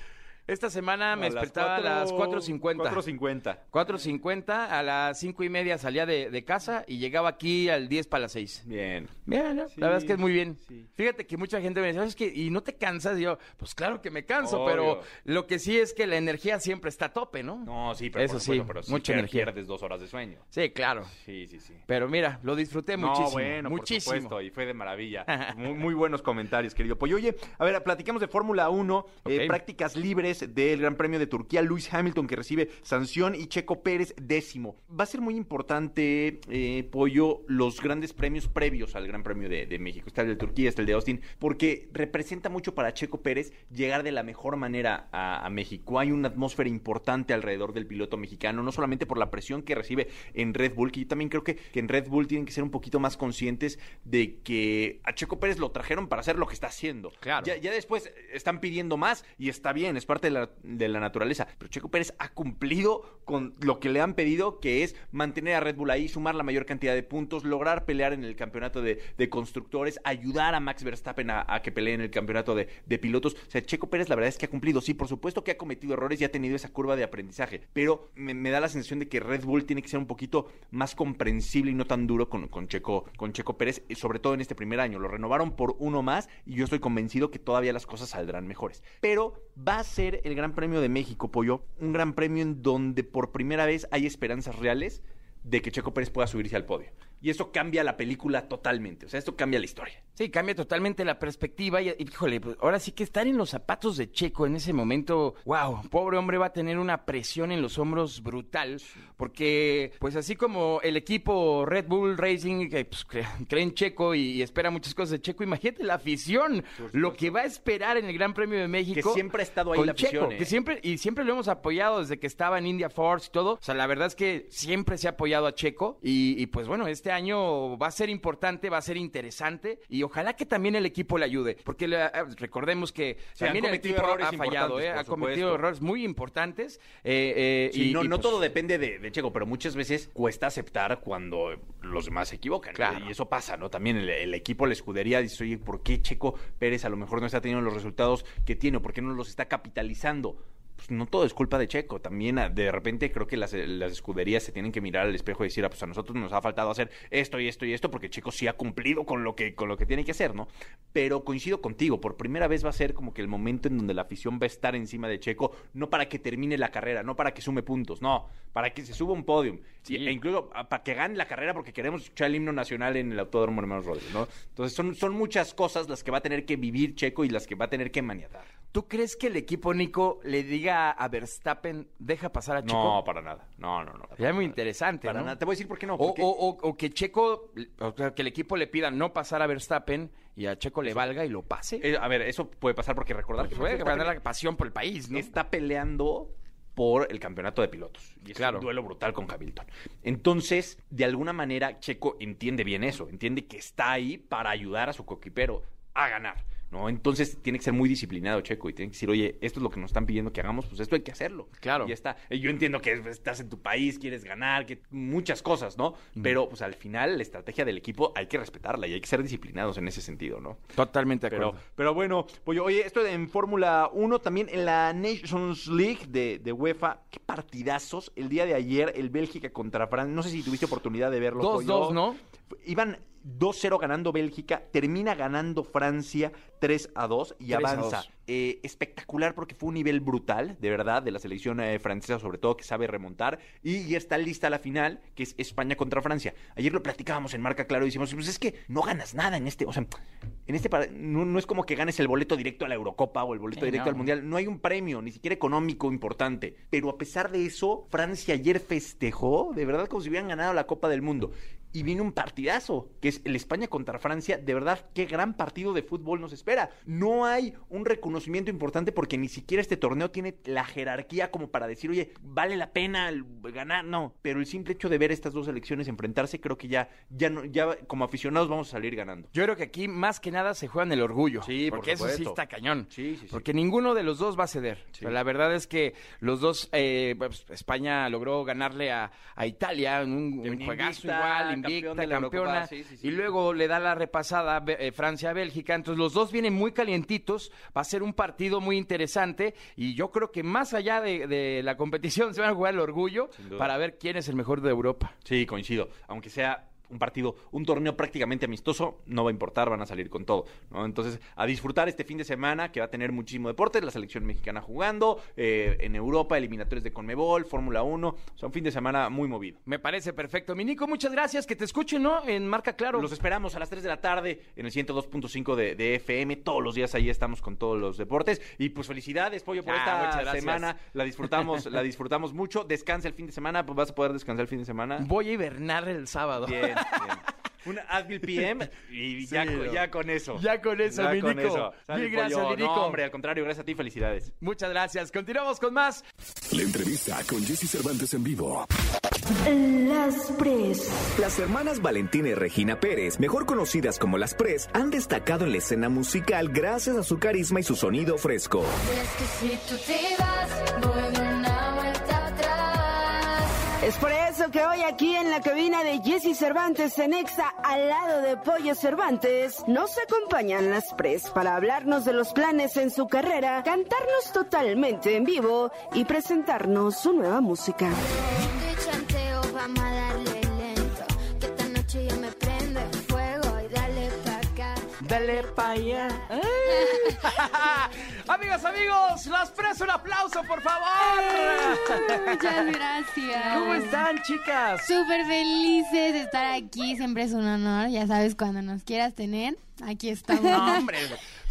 Esta semana me a las despertaba a las 4.50. 4.50. 4.50, a las 5 y media salía de, de casa y llegaba aquí al 10 para las 6. Bien. Bien, ¿no? Sí, la verdad es que es muy bien. sí. Fíjate que mucha gente me dice, ¿sabes qué? ¿Y no te cansas? Y yo, pues claro que me canso, Obvio. pero lo que sí es que la energía siempre está a tope, ¿no? No, sí, pero Eso por sí, supuesto, pero sí mucha energía. pierdes dos horas de sueño. Sí, claro. Sí, sí, sí. Pero mira, lo disfruté muchísimo. No, bueno, muchísimo. por supuesto, y fue de maravilla. Muy, muy buenos comentarios, querido. Pues oye, a ver, platicamos de Fórmula 1, eh, prácticas libres del Gran Premio de Turquía, Luis Hamilton que recibe sanción y Checo Pérez décimo. Va a ser muy importante, eh, Pollo, los grandes premios previos al Gran Premio de, de México. Está el de Turquía, está el de Austin, porque representa mucho para Checo Pérez llegar de la mejor manera a, a México. Hay una atmósfera importante alrededor del piloto mexicano, no solamente por la presión que recibe en Red Bull, que yo también creo que, que en Red Bull tienen que ser un poquito más conscientes de que a Checo Pérez lo trajeron para hacer lo que está haciendo. Claro. Ya, ya después están pidiendo más y está bien, es parte de la, de la naturaleza. Pero Checo Pérez ha cumplido con lo que le han pedido, que es mantener a Red Bull ahí, sumar la mayor cantidad de puntos, lograr pelear en el campeonato de, de constructores, ayudar a Max Verstappen a, que pelee en el campeonato de, de pilotos. O sea, Checo Pérez la verdad es que ha cumplido. Sí, por supuesto que ha cometido errores y ha tenido esa curva de aprendizaje, pero me, da la sensación de que Red Bull tiene que ser un poquito más comprensible y no tan duro con, con Checo, con Checo Pérez, sobre todo en este primer año. Lo renovaron por uno más y yo estoy convencido que todavía las cosas saldrán mejores. Pero va a ser el Gran Premio de México, Pollo, un gran premio en donde por primera vez hay esperanzas reales de que Checo Pérez pueda subirse al podio. Y eso cambia la película totalmente. O sea, esto cambia la historia. Sí, cambia totalmente la perspectiva y, híjole, pues, ahora sí que estar en los zapatos de Checo en ese momento, wow, pobre hombre va a tener una presión en los hombros brutal, porque pues así como el equipo Red Bull Racing que pues, cre- cree en Checo y, y espera muchas cosas de Checo, imagínate la afición, lo que va a esperar en el Gran Premio de México. Que siempre ha estado ahí con la afición, Checo, ¿eh? que siempre y siempre lo hemos apoyado desde que estaba en India Force y todo. O sea, la verdad es que siempre se ha apoyado a Checo y, y, pues bueno, este año va a ser importante, va a ser interesante y ojalá que también el equipo le ayude, porque le- eh, recordemos que también el equipo ha fallado, eh, ha cometido supuesto. errores muy importantes. eh, eh, Sí, y, no, y, no pues, todo depende de, de Checo, pero muchas veces cuesta aceptar cuando los demás se equivocan. Claro. Y eso pasa, ¿no? También el, el equipo, la escudería dice, oye, ¿por qué Checo Pérez a lo mejor no está teniendo los resultados que tiene? ¿Por qué no los está capitalizando? Pues no todo es culpa de Checo. También ah, de repente creo que las, las escuderías se tienen que mirar al espejo y decir, ah, pues a nosotros nos ha faltado hacer esto y esto y esto, porque Checo sí ha cumplido con lo que, con lo que tiene que hacer, ¿no? Pero coincido contigo, por primera vez va a ser como que el momento en donde la afición va a estar encima de Checo, no para que termine la carrera, no para que sume puntos, no, para que se suba un podium. Sí. E incluso ah, para que gane la carrera porque queremos escuchar el himno nacional en el Autódromo Hermanos Rodríguez, ¿no? Entonces son, son muchas cosas las que va a tener que vivir Checo y las que va a tener que maniatar. ¿Tú crees que el equipo Nico le diga a Verstappen deja pasar a Checo? No, para nada. No, no, no. Sería muy interesante, Para ¿no? nada. Te voy a decir por qué no. O, porque- o- o- o que Checo, o sea, que el equipo le pida no pasar a Verstappen y a Checo le valga y lo pase. Eh, a ver, eso puede pasar porque recordar Pues que puede ganar la pasión por el país, ¿no? está peleando por el campeonato de pilotos. Y es Claro. un duelo brutal con Hamilton. Entonces, de alguna manera, Checo entiende bien eso. Entiende que está ahí para ayudar a su coquipero a ganar. ¿No? Entonces tiene que ser muy disciplinado Checo y tiene que decir, oye, esto es lo que nos están pidiendo que hagamos, pues esto hay que hacerlo. Claro. Y ya está. Yo entiendo que estás en tu país, quieres ganar, que muchas cosas, ¿no? Pero pues al final la estrategia del equipo hay que respetarla y hay que ser disciplinados en ese sentido, ¿no? Totalmente de Pero, acuerdo. pero bueno, pues oye, esto en Fórmula 1, también en la Nations League de, de UEFA, qué partidazos. El día de ayer, el Bélgica contra Francia, no sé si tuviste oportunidad de verlo. Dos, Pollo. dos, ¿no? Iban 2-0 ganando Bélgica, termina ganando Francia 3 a 2 y 3 a avanza. 2. Eh, espectacular porque fue un nivel brutal, de verdad, de la selección eh, francesa, sobre todo que sabe remontar. Y ya está lista la final, que es España contra Francia. Ayer lo platicábamos en Marca Claro y decimos, pues es que no ganas nada en este, o sea, en este no, no es como que ganes el boleto directo a la Eurocopa o el boleto Sí, directo no. al Mundial. No hay un premio, ni siquiera económico importante. Pero a pesar de eso, Francia ayer festejó, de verdad, como si hubieran ganado la Copa del Mundo. Y viene un partidazo, que es el España contra Francia. De verdad, qué gran partido de fútbol nos espera. No hay un reconocimiento importante porque ni siquiera este torneo tiene la jerarquía como para decir, oye, vale la pena ganar. No, pero el simple hecho de ver estas dos selecciones enfrentarse, creo que ya, ya, no, ya como aficionados vamos a salir ganando. Yo creo que aquí más que nada se juega en el orgullo. Sí, por porque eso sí está cañón. Sí, sí, sí. Porque ninguno de los dos va a ceder. La verdad es que los dos, eh, pues, España logró ganarle a, a Italia en un, juegazo igual, invicta, campeona. Eurocopa, sí, sí, sí. Y luego le da la repasada eh, Francia a Bélgica. Entonces los dos vienen muy calientitos. Va a ser un partido muy interesante. Y yo creo que más allá de, de la competición se van a jugar el orgullo para ver quién es el mejor de Europa. Sí, coincido. Aunque sea un partido, un torneo prácticamente amistoso, no va a importar, van a salir con todo. ¿no? Entonces, a disfrutar este fin de semana que va a tener muchísimo deporte, la selección mexicana jugando, eh, en Europa, eliminatorios de Conmebol, Fórmula 1. O sea, un fin de semana muy movido. Me parece perfecto. Mi Nico, muchas gracias. Que te escuchen, ¿no? En Marca Claro. Los esperamos a las 3 de la tarde en el 102.5 de, de FM. Todos los días ahí estamos con todos los deportes. Y pues felicidades, Pollo, por Ah, esta semana. La disfrutamos, la disfrutamos mucho. Descansa el fin de semana, pues vas a poder descansar el fin de semana. Voy a hibernar el sábado. Bien. Un Advil PM y ya, Sí, con- no. ya con eso. Ya con eso, con. Sale, Mil gracias, pollo. No, hombre, al contrario, gracias a ti, felicidades. Muchas gracias. Continuamos con más. La entrevista con Jesse Cervantes en vivo. Las Pres. Las hermanas Valentina y Regina Pérez, mejor conocidas como las Pres, han destacado en la escena musical gracias a su carisma y su sonido fresco. Es que si tú te vas, voy. Es por eso que hoy aquí en la cabina de Jesse Cervantes en Exa, al lado de Pollo Cervantes, nos acompañan las Pres para hablarnos de los planes en su carrera, cantarnos totalmente en vivo y presentarnos su nueva música. Acá. Dale pa' allá. Amigas, amigos, las preso un aplauso, por favor. Muchas gracias. ¿Cómo están, chicas? Súper felices de estar aquí. Siempre es un honor. Ya sabes, cuando nos quieras tener, aquí estamos. No, hombre,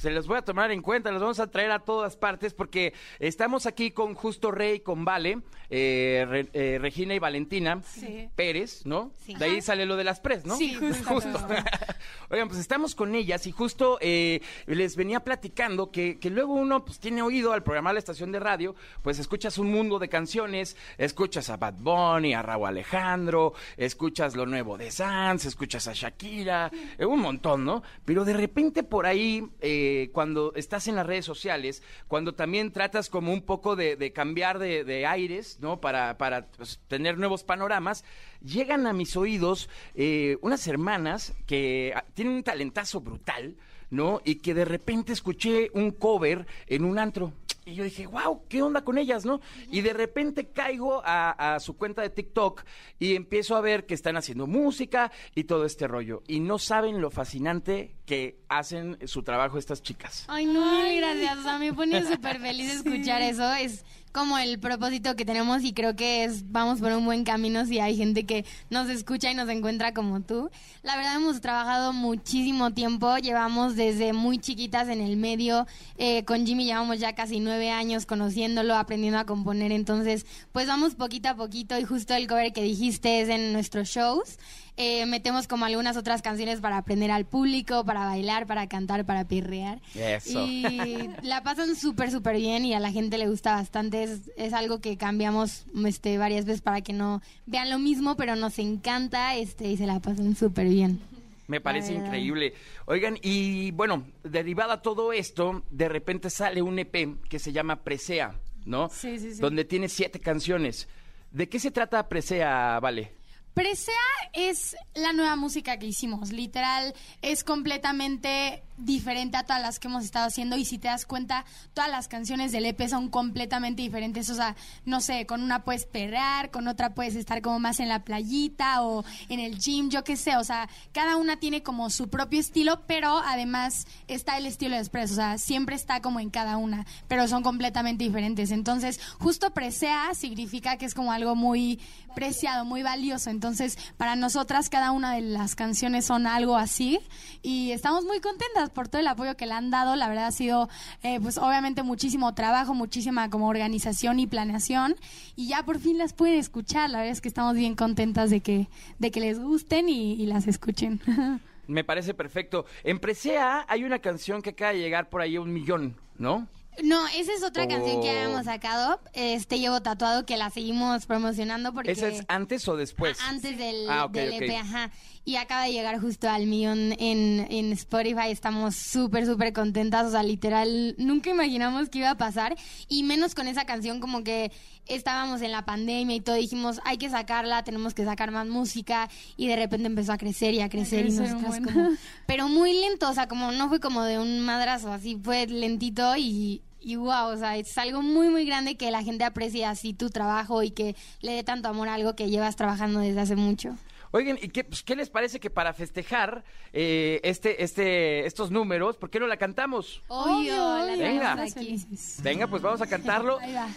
se los voy a tomar en cuenta, los vamos a traer a todas partes porque estamos aquí con Justo Rey, con Vale, eh, Re- eh, Regina y Valentina Sí. Pérez, ¿no? Sí. De ahí sale lo de las pres, ¿no? Sí, justo. Oigan, pues estamos con ellas y justo eh, les venía platicando que, que luego uno pues tiene oído al programar la estación de radio, pues escuchas un mundo de canciones, escuchas a Bad Bunny, a Raúl Alejandro, escuchas lo nuevo de Sanz, escuchas a Shakira, un montón, ¿no? Pero de repente por ahí, eh, cuando estás en las redes sociales, cuando también tratas como un poco de, cambiar de, de aires, ¿no? Para, para pues, tener nuevos panoramas, llegan a mis oídos eh, unas hermanas que ah, tienen un talentazo brutal, ¿no? Y que de repente escuché un cover en un antro. Y yo dije, wow, ¿qué onda con ellas, no? Y de repente caigo a, a su cuenta de TikTok y empiezo a ver que están haciendo música y todo este rollo. Y no saben lo fascinante que hacen su trabajo estas chicas. Ay, no, mil gracias. O sea, me pone súper feliz escuchar eso. Es como el propósito que tenemos y creo que es vamos por un buen camino si hay gente que nos escucha y nos encuentra como tú. La verdad hemos trabajado muchísimo tiempo, llevamos desde muy chiquitas en el medio, eh, con Jimmy llevamos ya casi nueve años conociéndolo, aprendiendo a componer, entonces pues vamos poquito a poquito y justo el cover que dijiste es en nuestros shows. Eh, metemos como algunas otras canciones para aprender al público, para bailar, para cantar, para pirrear. Eso. Y la pasan súper, súper bien y a la gente le gusta bastante. Es, es algo que cambiamos este, varias veces para que no vean lo mismo, pero nos encanta este, y se la pasan súper bien. Me parece increíble. Oigan, y bueno, derivada a todo esto, de repente sale un EP que se llama Presea, ¿no? Sí, sí, sí. Donde tiene siete canciones. ¿De qué se trata Presea, Vale? Presea es la nueva música que hicimos, literal, es completamente diferente a todas las que hemos estado haciendo y si te das cuenta, todas las canciones del EP son completamente diferentes. O sea, no sé, con una puedes perrear, con otra puedes estar como más en la playita o en el gym, yo qué sé. O sea, cada una tiene como su propio estilo, pero además está el estilo de Express. O sea, siempre está como en cada una, pero son completamente diferentes. Entonces, justo presea significa que es como algo muy preciado, muy valioso. Entonces, para nosotras cada una de las canciones son algo así y estamos muy contentas por todo el apoyo que le han dado. La verdad ha sido, eh, pues obviamente muchísimo trabajo, muchísima como organización y planeación y ya por fin las pueden escuchar. La verdad es que estamos bien contentas de que, de que les gusten y, y las escuchen. Me parece perfecto. En Presea hay una canción que acaba de llegar por ahí a un millón, ¿no? No, esa es otra canción que Oh. habíamos sacado. Este llevo tatuado que la seguimos promocionando porque ¿Esa es antes o después? Ah, antes del, Ah, ok, del ok. EP, ajá. Y acaba de llegar justo al millón en, en Spotify. Estamos súper, súper contentas. O sea, literal, nunca imaginamos que iba a pasar. Y menos con esa canción, como que estábamos en la pandemia y todo. Dijimos, hay que sacarla, tenemos que sacar más música. Y de repente empezó a crecer y a crecer. y nosotras como... Pero muy lento, o sea, como no fue como de un madrazo, así fue lentito y... Y wow, o sea, es algo muy, muy grande que la gente aprecie así tu trabajo y que le dé tanto amor a algo que llevas trabajando desde hace mucho. Oigan, ¿y qué, pues, qué les parece que para festejar eh, este, este, estos números, ¿por qué no la cantamos? Obvio, la Venga. aquí. Venga, pues vamos a cantarlo. Ahí va.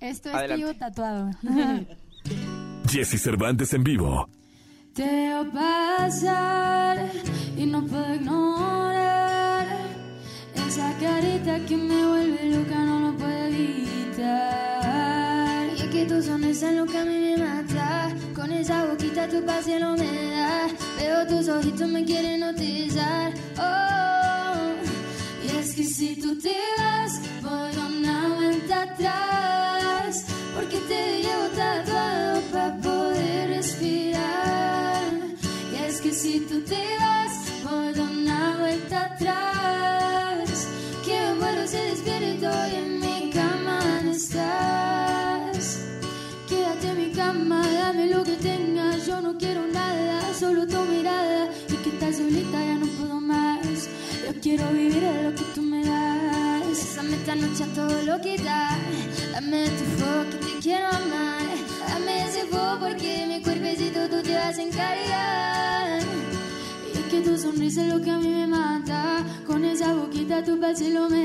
Esto es llevo tatuado. Jesse Cervantes en vivo. Te veo pasar y no puedo ignorar esa carita que me vuelve loca, no lo puedo evitar. Y es que tu sonrisa es lo que a mí me mata. Con esa boquita tu pasión me da. Veo tus ojitos me quieren notizar. Oh, es que si tú te vas, voy una vuelta atrás. Porque te llevo tatuado para poder respirar. Y es que si tú te vas, voy una vuelta atrás. Que muero si despierto y que da. Dame tu fuego que te quiero amar. Dame ese fuego porque mi cuerpecito tú te vas a encargar. Y es que tu sonrisa es lo que a mí me mata. Con esa boquita tu lo me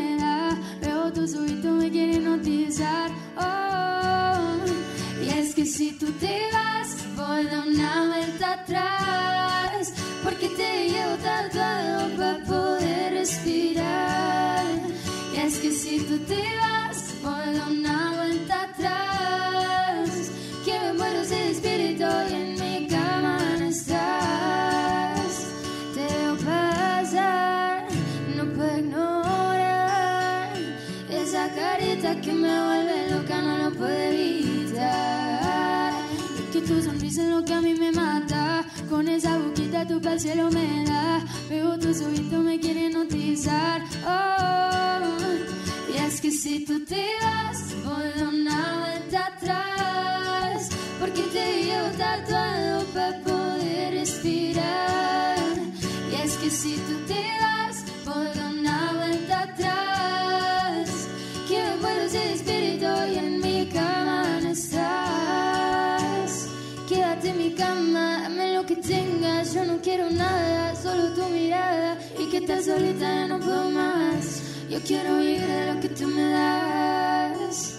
nada, solo tu mirada. Y que estás solita, ya no puedo más. Yo quiero vivir de lo que tú me das.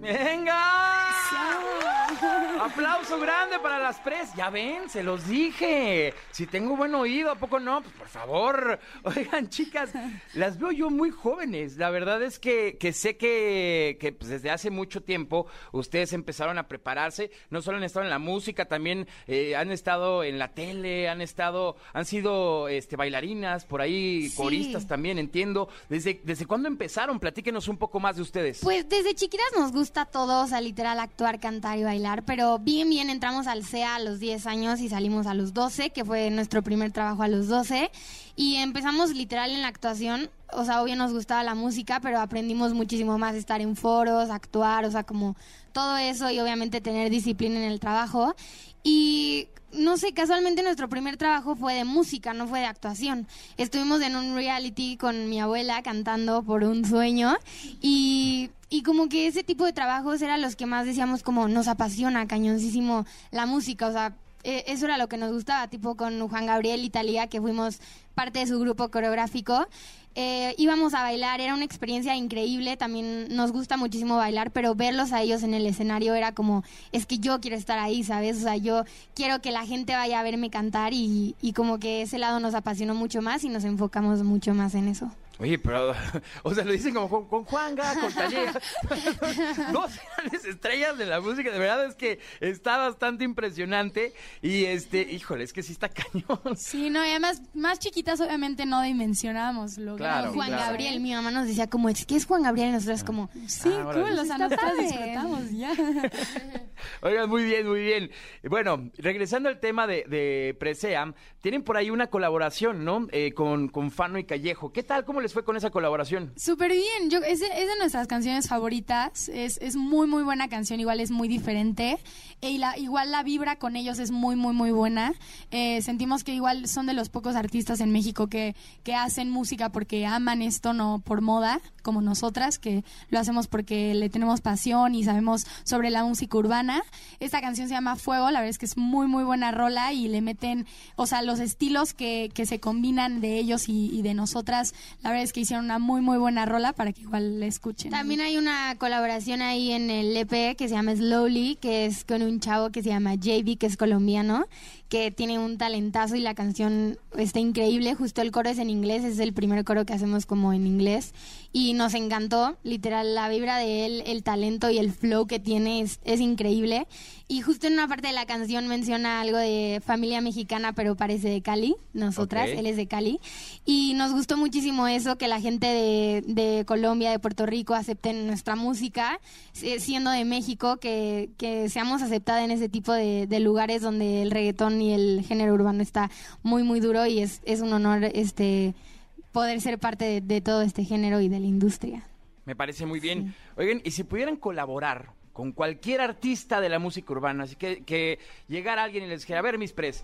¡Venga! Aplauso grande para las pres. Ya ven, se los dije. Si tengo buen oído, ¿a poco no? Pues por favor. Oigan, chicas, las veo yo muy jóvenes. La verdad es que, que sé que, que, pues, desde hace mucho tiempo ustedes empezaron a prepararse. No solo han estado en la música, también eh, han estado en la tele, han estado, han sido este, bailarinas, por ahí Sí. coristas también, entiendo. ¿Desde, ¿Desde cuándo empezaron? Platíquenos un poco más de ustedes. Pues desde chiquitas nos gusta todo, o sea, literal actuar, cantar y bailar, pero bien, bien entramos al CEA a los 10 años y salimos a los 12, que fue nuestro primer trabajo a los 12. y empezamos literal en la actuación. O sea, obvio nos gustaba la música, pero aprendimos muchísimo más estar en foros, actuar, o sea, como todo eso y obviamente tener disciplina en el trabajo. Y no sé, casualmente nuestro primer trabajo fue de música, no fue de actuación. Estuvimos en un reality con mi abuela cantando por un sueño y, y como que ese tipo de trabajos eran los que más decíamos como nos apasiona cañoncísimo la música, o sea, eh, eso era lo que nos gustaba, tipo con Juan Gabriel y Talía, que fuimos parte de su grupo coreográfico. Eh, íbamos a bailar, era una experiencia increíble, también nos gusta muchísimo bailar, pero verlos a ellos en el escenario era como, es que yo quiero estar ahí, ¿sabes? O sea, yo quiero que la gente vaya a verme cantar y, y como que ese lado nos apasionó mucho más y nos enfocamos mucho más en eso. Oye, pero, o sea, lo dicen como con, con Juanga, con Talía. Dos grandes estrellas de la música. De verdad es que está bastante impresionante. Y este, híjole, es que sí está cañón. Sí, no, y además, más chiquitas obviamente no dimensionábamos lo Claro, Juan claro. Gabriel, mi mamá nos decía como, es que es Juan Gabriel y nosotros como, Sí, Ah, cool, o sea, padre. disfrutamos ya. Oigan, muy bien, muy bien. Bueno, regresando al tema de, de Presea, tienen por ahí una colaboración, ¿no? Eh, con, con Fano y Callejo. ¿Qué tal? ¿Cómo les fue con esa colaboración? Súper bien, yo, es, de, es de nuestras canciones favoritas, es, es muy muy buena canción, igual es muy diferente, e y la, igual la vibra con ellos es muy muy muy buena, Eh, sentimos que igual son de los pocos artistas en México que, que hacen música porque aman esto, no por moda, como nosotras, que lo hacemos porque le tenemos pasión y sabemos sobre la música urbana. Esta canción se llama Fuego, la verdad es que es muy muy buena rola y le meten, o sea, los estilos que, que se combinan de ellos y, y de nosotras, la verdad es que hicieron una muy muy buena rola para que igual la escuchen. También hay una colaboración ahí en el EP que se llama Slowly, que es con un chavo que se llama JB, que es colombiano, que tiene un talentazo y la canción está increíble. Justo el coro es en inglés, es el primer coro que hacemos como en inglés. Y nos encantó, literal, la vibra de él, el talento y el flow que tiene es, es increíble. Y justo en una parte de la canción menciona algo de familia mexicana, pero parece de Cali, nosotras, Ok. él es de Cali. Y nos gustó muchísimo eso, que la gente de, de Colombia, de Puerto Rico acepten nuestra música, si- siendo de México, que, que seamos aceptadas en ese tipo de, de lugares donde el reggaetón y el género urbano está muy, muy duro y es, es un honor este poder ser parte de, de todo este género y de la industria. Me parece muy bien. Oigan, y si pudieran colaborar con cualquier artista de la música urbana, así que, que llegara alguien y les dijera, a ver, mis pres,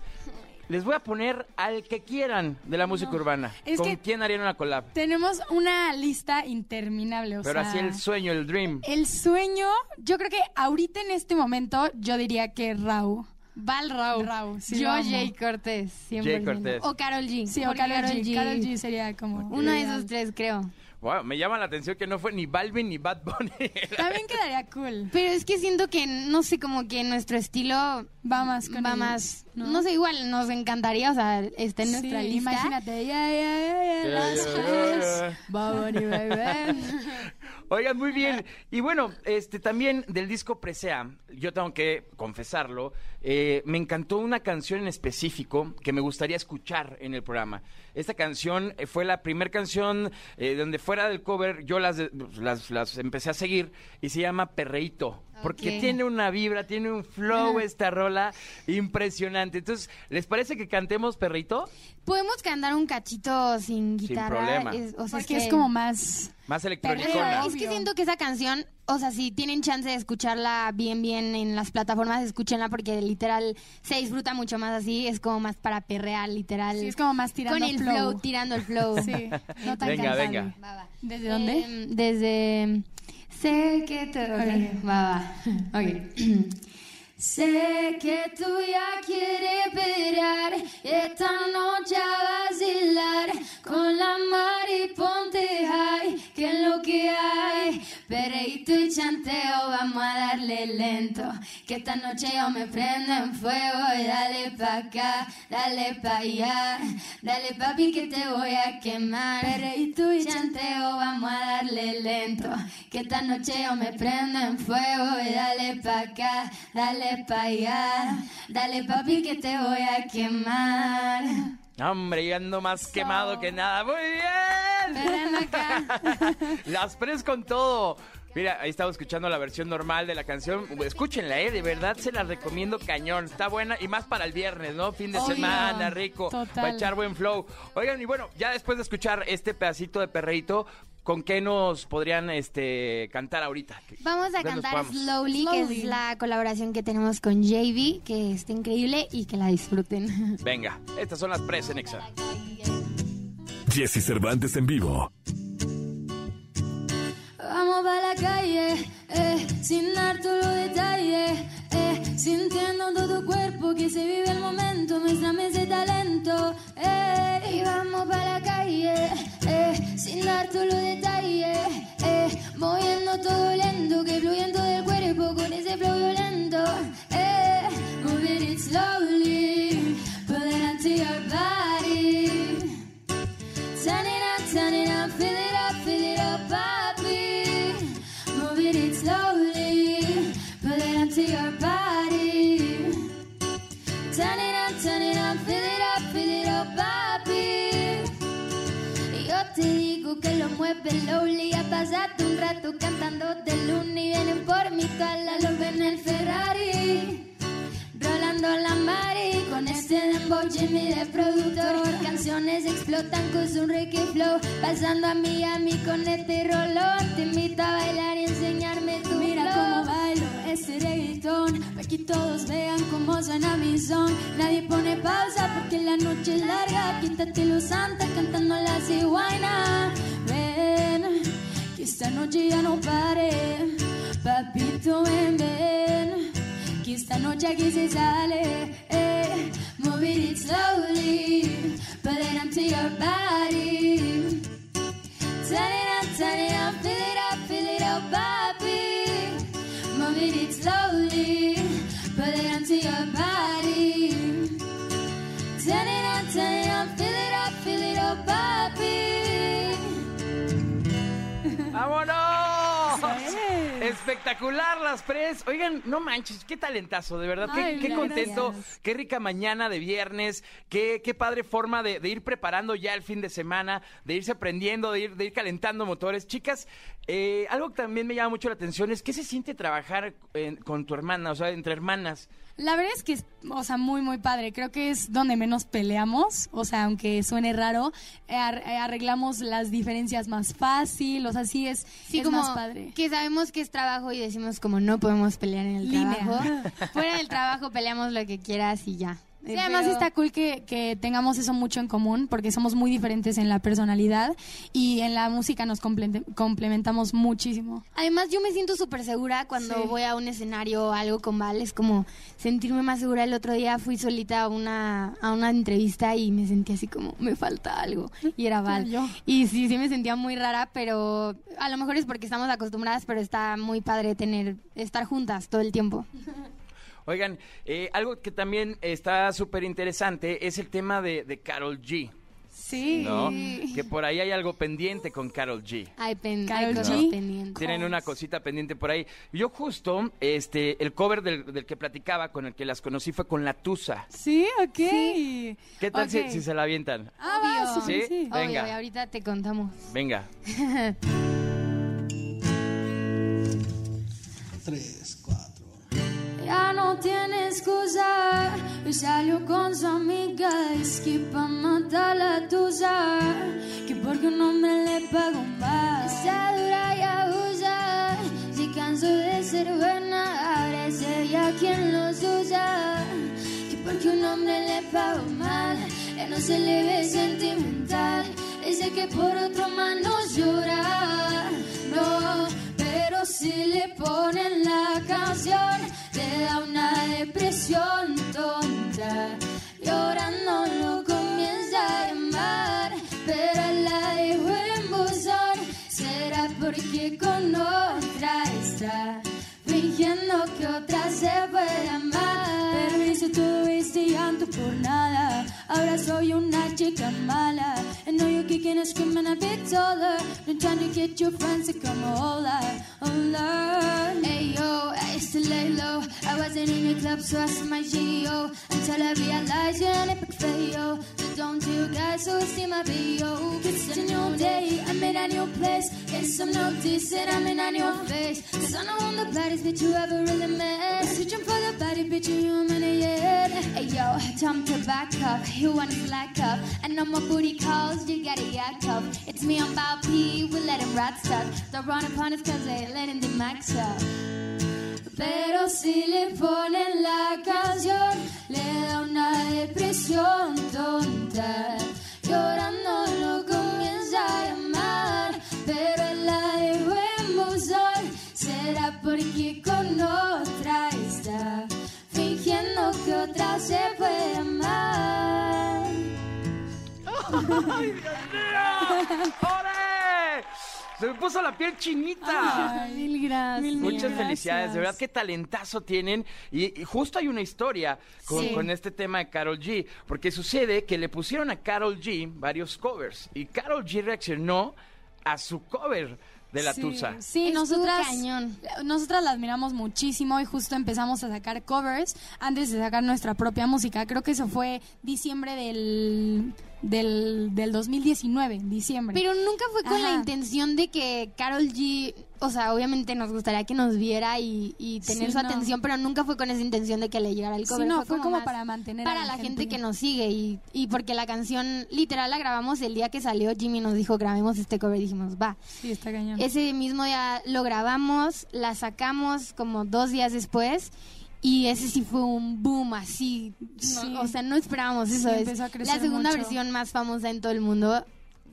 les voy a poner al que quieran de la música urbana. es ¿Con que- quién harían una collab? Tenemos una lista interminable, o Pero sea... así el sueño, el dream. El sueño, yo creo que ahorita en este momento, yo diría que Rau. Val Rau. Rau, sí, Yo. Jay Cortés, 100%. Jay Cortés. O Carol G. Sí, o porque Karol G. Sería como... Uno de esos tres, creo. Wow, me llama la atención que no fue ni Balvin ni Bad Bunny. También quedaría cool. Pero es que siento que, no sé, como que nuestro estilo Va más con va más... ¿no? ¿no? sé, igual nos encantaría, o sea, está en nuestra Sí, lista. Imagínate, ya, ya, ya, las. Bad Bunny, baby. Oigan, muy bien. Y bueno, este también del disco Presea, yo tengo que confesarlo, eh, me encantó una canción en específico que me gustaría escuchar en el programa. Esta canción eh, fue la primera canción eh, donde fuera del cover yo las, las, las empecé a seguir y se llama Perreíto. Porque tiene una vibra, tiene un flow esta rola impresionante. Entonces, ¿les parece que cantemos Perreíto? Podemos cantar un cachito sin guitarra. problema. es- o sea, Porque es, es que- como más... Más electrónica. es que siento que esa canción, o sea, si tienen chance de escucharla bien, bien en las plataformas, escúchenla porque literal se disfruta mucho más así. Es como más para perrear, literal. Sí, es como más tirando Con el flow, flow. tirando el flow. Sí, no tan Venga, venga. Va, va. ¿Desde dónde? Em, desde... Sé que te... Va, va. Ok. Sé que tú ya quieres esperar esta noche a vacilar con la mar hay. Pereíto y chanteo, vamos a darle lento, que esta noche yo me prendo en fuego y dale pa' acá, dale pa' allá, dale papi que te voy a quemar. Pereíto y chanteo, vamos a darle lento, que esta noche yo me prendo en fuego y dale pa' acá, dale pa' allá, dale papi que te voy a quemar. Hombre, yo ando más quemado que nada. Muy bien. Acá. Las pres con todo. Mira, ahí estamos escuchando la versión normal de la canción. Escúchenla, eh, de verdad se la recomiendo cañón. Está buena y más para el viernes, ¿no? Fin de Obvio. semana, rico. Total. Para echar buen flow. Oigan, y bueno, ya después de escuchar este pedacito de perreíto, ¿con qué nos podrían este cantar ahorita? Vamos a ¿Qué nos cantar? Slowly, que es la colaboración que tenemos con JV, que está increíble y que la disfruten. Venga, estas son las pres en Exa. Jesse Cervantes en vivo. Vamos para la calle, eh, sin dar todos los detalles, eh, sintiendo todo tu cuerpo que se vive el momento, muéstrame ese talento, eh, y vamos para la calle, eh, sin dar todos los detalles, eh, moviendo todo lento, que fluye en todo el cuerpo con ese flow violento, eh, moving it slowly, put it onto your body. Turn it up, turn up, it up, fill it up, Jimmy de productor Canciones explotan con su reggae flow. Pasando a Miami con este rolón. Te invito a bailar y enseñarme tu Mira cómo bailo este reggaetón. Pa' que todos vean cómo suena mi son. Nadie pone pausa porque la noche es larga. Quítate los santa cantando la cigüeña. Ven, que esta noche ya no pare. Papito, ven, ven que esta noche aquí se sale. Eh, moving it slowly, put it onto your body. Turn it up, turn it up, fill it up, fill it up, Espectacular las pres. Oigan, no manches, qué talentazo, de verdad. Qué, Ay, qué contento, qué rica mañana de viernes, qué, qué padre forma de, de ir preparando ya el fin de semana, de irse aprendiendo, de ir, de ir calentando motores. Chicas, eh, algo que también me llama mucho la atención es qué se siente trabajar en- con tu hermana, o sea, entre hermanas. La verdad es que es, o sea, muy, muy padre. Creo que es donde menos peleamos. O sea, aunque suene raro, eh, eh, arreglamos las diferencias más fácil. O sea, sí es, Sí, es como más padre. que sabemos que es trabajo y decimos como no podemos pelear en el Línea. trabajo. Fuera del trabajo peleamos lo que quieras y ya. Sí, Eh, además pero- está cool que, que tengamos eso mucho en común porque somos muy diferentes en la personalidad y en la música nos comple- complementamos muchísimo. Además, yo me siento súper segura cuando Sí. voy a un escenario o algo con Val. Es como sentirme más segura. El otro día fui solita a una, a una entrevista y me sentí así como, me falta algo. Y era Val. Yo. Y sí, sí me sentía muy rara, pero a lo mejor es porque estamos acostumbradas, pero está muy padre tener, estar juntas todo el tiempo. Oigan, eh, algo que también está súper interesante es el tema de, de Carol G. Sí. ¿no? Que por ahí hay algo pendiente con Carol G. Hay, pen, Karol hay G. cosas pendientes. Tienen una cosita pendiente por ahí. Yo justo, este, el cover del, del que platicaba, con el que las conocí, fue con La Tusa. Sí, ok. ¿Qué tal si- se la avientan? Ah, Obvio. ¿Sí? sí. Obvio, Venga. y ahorita te contamos. Venga. Tres. Ya no tiene excusa. Y salió con su amiga. Es que pa' matar la tusa. Que porque un hombre le pagó más. Está dura y abusa. Se cansó de ser buena. Ahora es ella quien los usa. Que porque un hombre le pagó mal. Ya no se le ve sentimental. Dice que por otro llora. No, si le ponen la canción, le da una depresión tonta. Llorando lo comienza a llamar, pero la dejo en buzón. Será porque con otra está, fingiendo que otra se puede amar. Pero llanto por nada. Ahora soy una chica mala. And know you're kicking and screaming a bit taller. Been trying to get your friends to come hola, hola. Hey yo, I used to lay low. I wasn't in your club, so I said my G.O. Until I realized you're an epic fail. So don't you guys so see my video. It's a new day, I'm in a new place. Get some notice that I'm in on your face. Cause I know I'm the baddest bitch you ever really met. Searching for the baddest bitch in human yet. Hey yo, time to back up. You wanna slack up. And no more booty calls, you gotta yak up. It's me on Bob P, we let him rat stuck. Don't run upon us cause they letting the max up. Pero si le ponen la canción, le da una depresión tonta. Llorando lo comienza a llamar, pero él la dejó en buzón. Será porque con otra está, fingiendo que otra se puede amar. ¡Ay, Dios mío! ¡Ore! Se me puso la piel chinita. Ay, mil gracias. Muchas felicidades, de verdad, qué talentazo tienen. Y, y justo hay una historia con, Sí. con este tema de Carol G, porque sucede que le pusieron a Carol G varios covers y Carol G reaccionó a su cover de la Sí, Tusa. Sí, nosotras, cañón. nosotras la admiramos muchísimo y justo empezamos a sacar covers antes de sacar nuestra propia música. Creo que eso fue diciembre del, del, del 2019, diciembre. Pero nunca fue con la intención de que Carol G, o sea, obviamente nos gustaría que nos viera y, y tener Sí, su no. atención, pero nunca fue con esa intención de que le llegara el Sí, cover. no, fue como para mantener a para la la gente, gente. que nos sigue y, y porque la canción literal la grabamos el día que salió. Jimmy nos dijo grabemos este cover y dijimos va. Sí, está cañón. Ese mismo día lo grabamos, la sacamos como dos días después. Y ese sí fue un boom así. no- Sí. o sea, no esperábamos eso. Sí, es empezó a crecer la segunda mucho. versión más famosa en todo el mundo.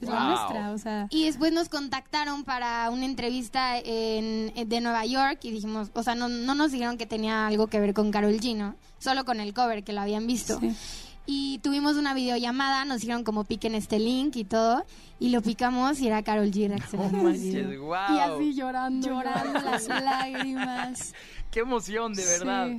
Es la nuestra, o sea. Y después nos contactaron para una entrevista en, de Nueva York y dijimos, o sea, no, no nos dijeron que tenía algo que ver con Carol G, ¿no? Solo con el cover que lo habían visto. Sí. Y tuvimos una videollamada, nos dijeron como piquen este link y todo, y lo picamos y era Carol G reaccionando. guau. Y así llorando, llorando las lágrimas. Qué emoción, de verdad.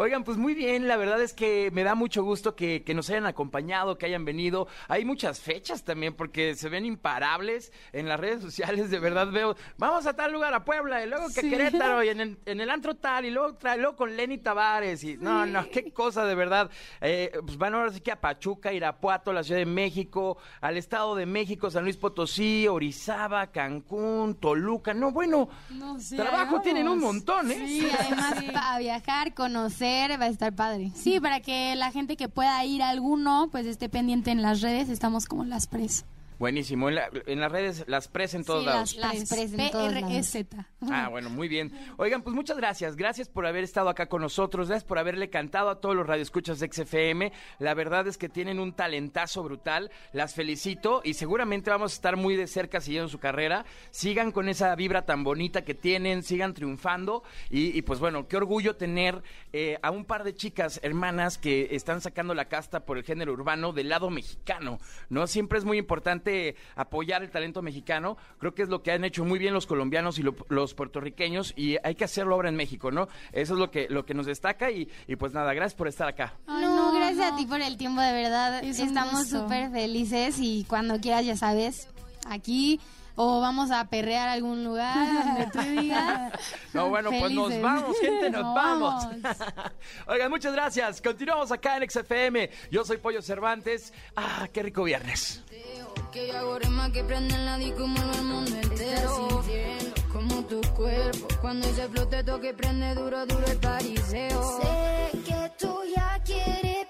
Oigan, pues muy bien, la verdad es que me da mucho gusto que, que nos hayan acompañado, que hayan venido. Hay muchas fechas también porque se ven imparables en las redes sociales, de verdad veo, vamos a tal lugar, a Puebla, y luego que Sí. Querétaro, y en el, en el antro tal, y luego, tra- luego con Lenny Tavares, y no, no, qué cosa de verdad. Eh, pues van ahora sí que a Pachuca, Irapuato, la Ciudad de México, al Estado de México, San Luis Potosí, Orizaba, Cancún, Toluca, no, bueno, No trabajo tienen un montón, ¿eh? Sí, además para viajar, conocer, va a estar padre. Sí, para que la gente que pueda ir a alguno, pues esté pendiente en las redes. Estamos como las pres. Buenísimo. En, la- en las redes las pres en todos Sí, lados. Las pres en todos lados. P-R-E-Z. Ah, bueno, muy bien. Oigan, pues muchas gracias. Gracias por haber estado acá con nosotros. Gracias por haberle cantado a todos los radioescuchas de XFM. La verdad es que tienen un talentazo brutal. Las felicito y seguramente vamos a estar muy de cerca siguiendo su carrera. Sigan con esa vibra tan bonita que tienen, sigan triunfando. Y, y, pues bueno, qué orgullo tener eh, a un par de chicas hermanas que están sacando la casta por el género urbano del lado mexicano. ¿No? Siempre es muy importante apoyar el talento mexicano. Creo que es lo que han hecho muy bien los colombianos y lo- los puertorriqueños y hay que hacerlo ahora en México, ¿no? Eso es lo que, lo que nos destaca y, y pues nada, gracias por estar acá. Ay, no, no, gracias no. a ti por el tiempo, de verdad. Es Estamos súper felices y cuando quieras, ya sabes, aquí o vamos a perrear a algún lugar donde tú digas. No, bueno, pues nos Felices. vamos, gente, nos Nos vamos. vamos. Oigan, muchas gracias. Continuamos acá en XFM. Yo soy Pollo Cervantes. Ah, qué rico viernes. Que yo hago rimas que prenden la disco y el mundo entero. Sintiendo como tu cuerpo cuando ese flote toque prende duro, duro el pariseo. Sé que tú ya quieres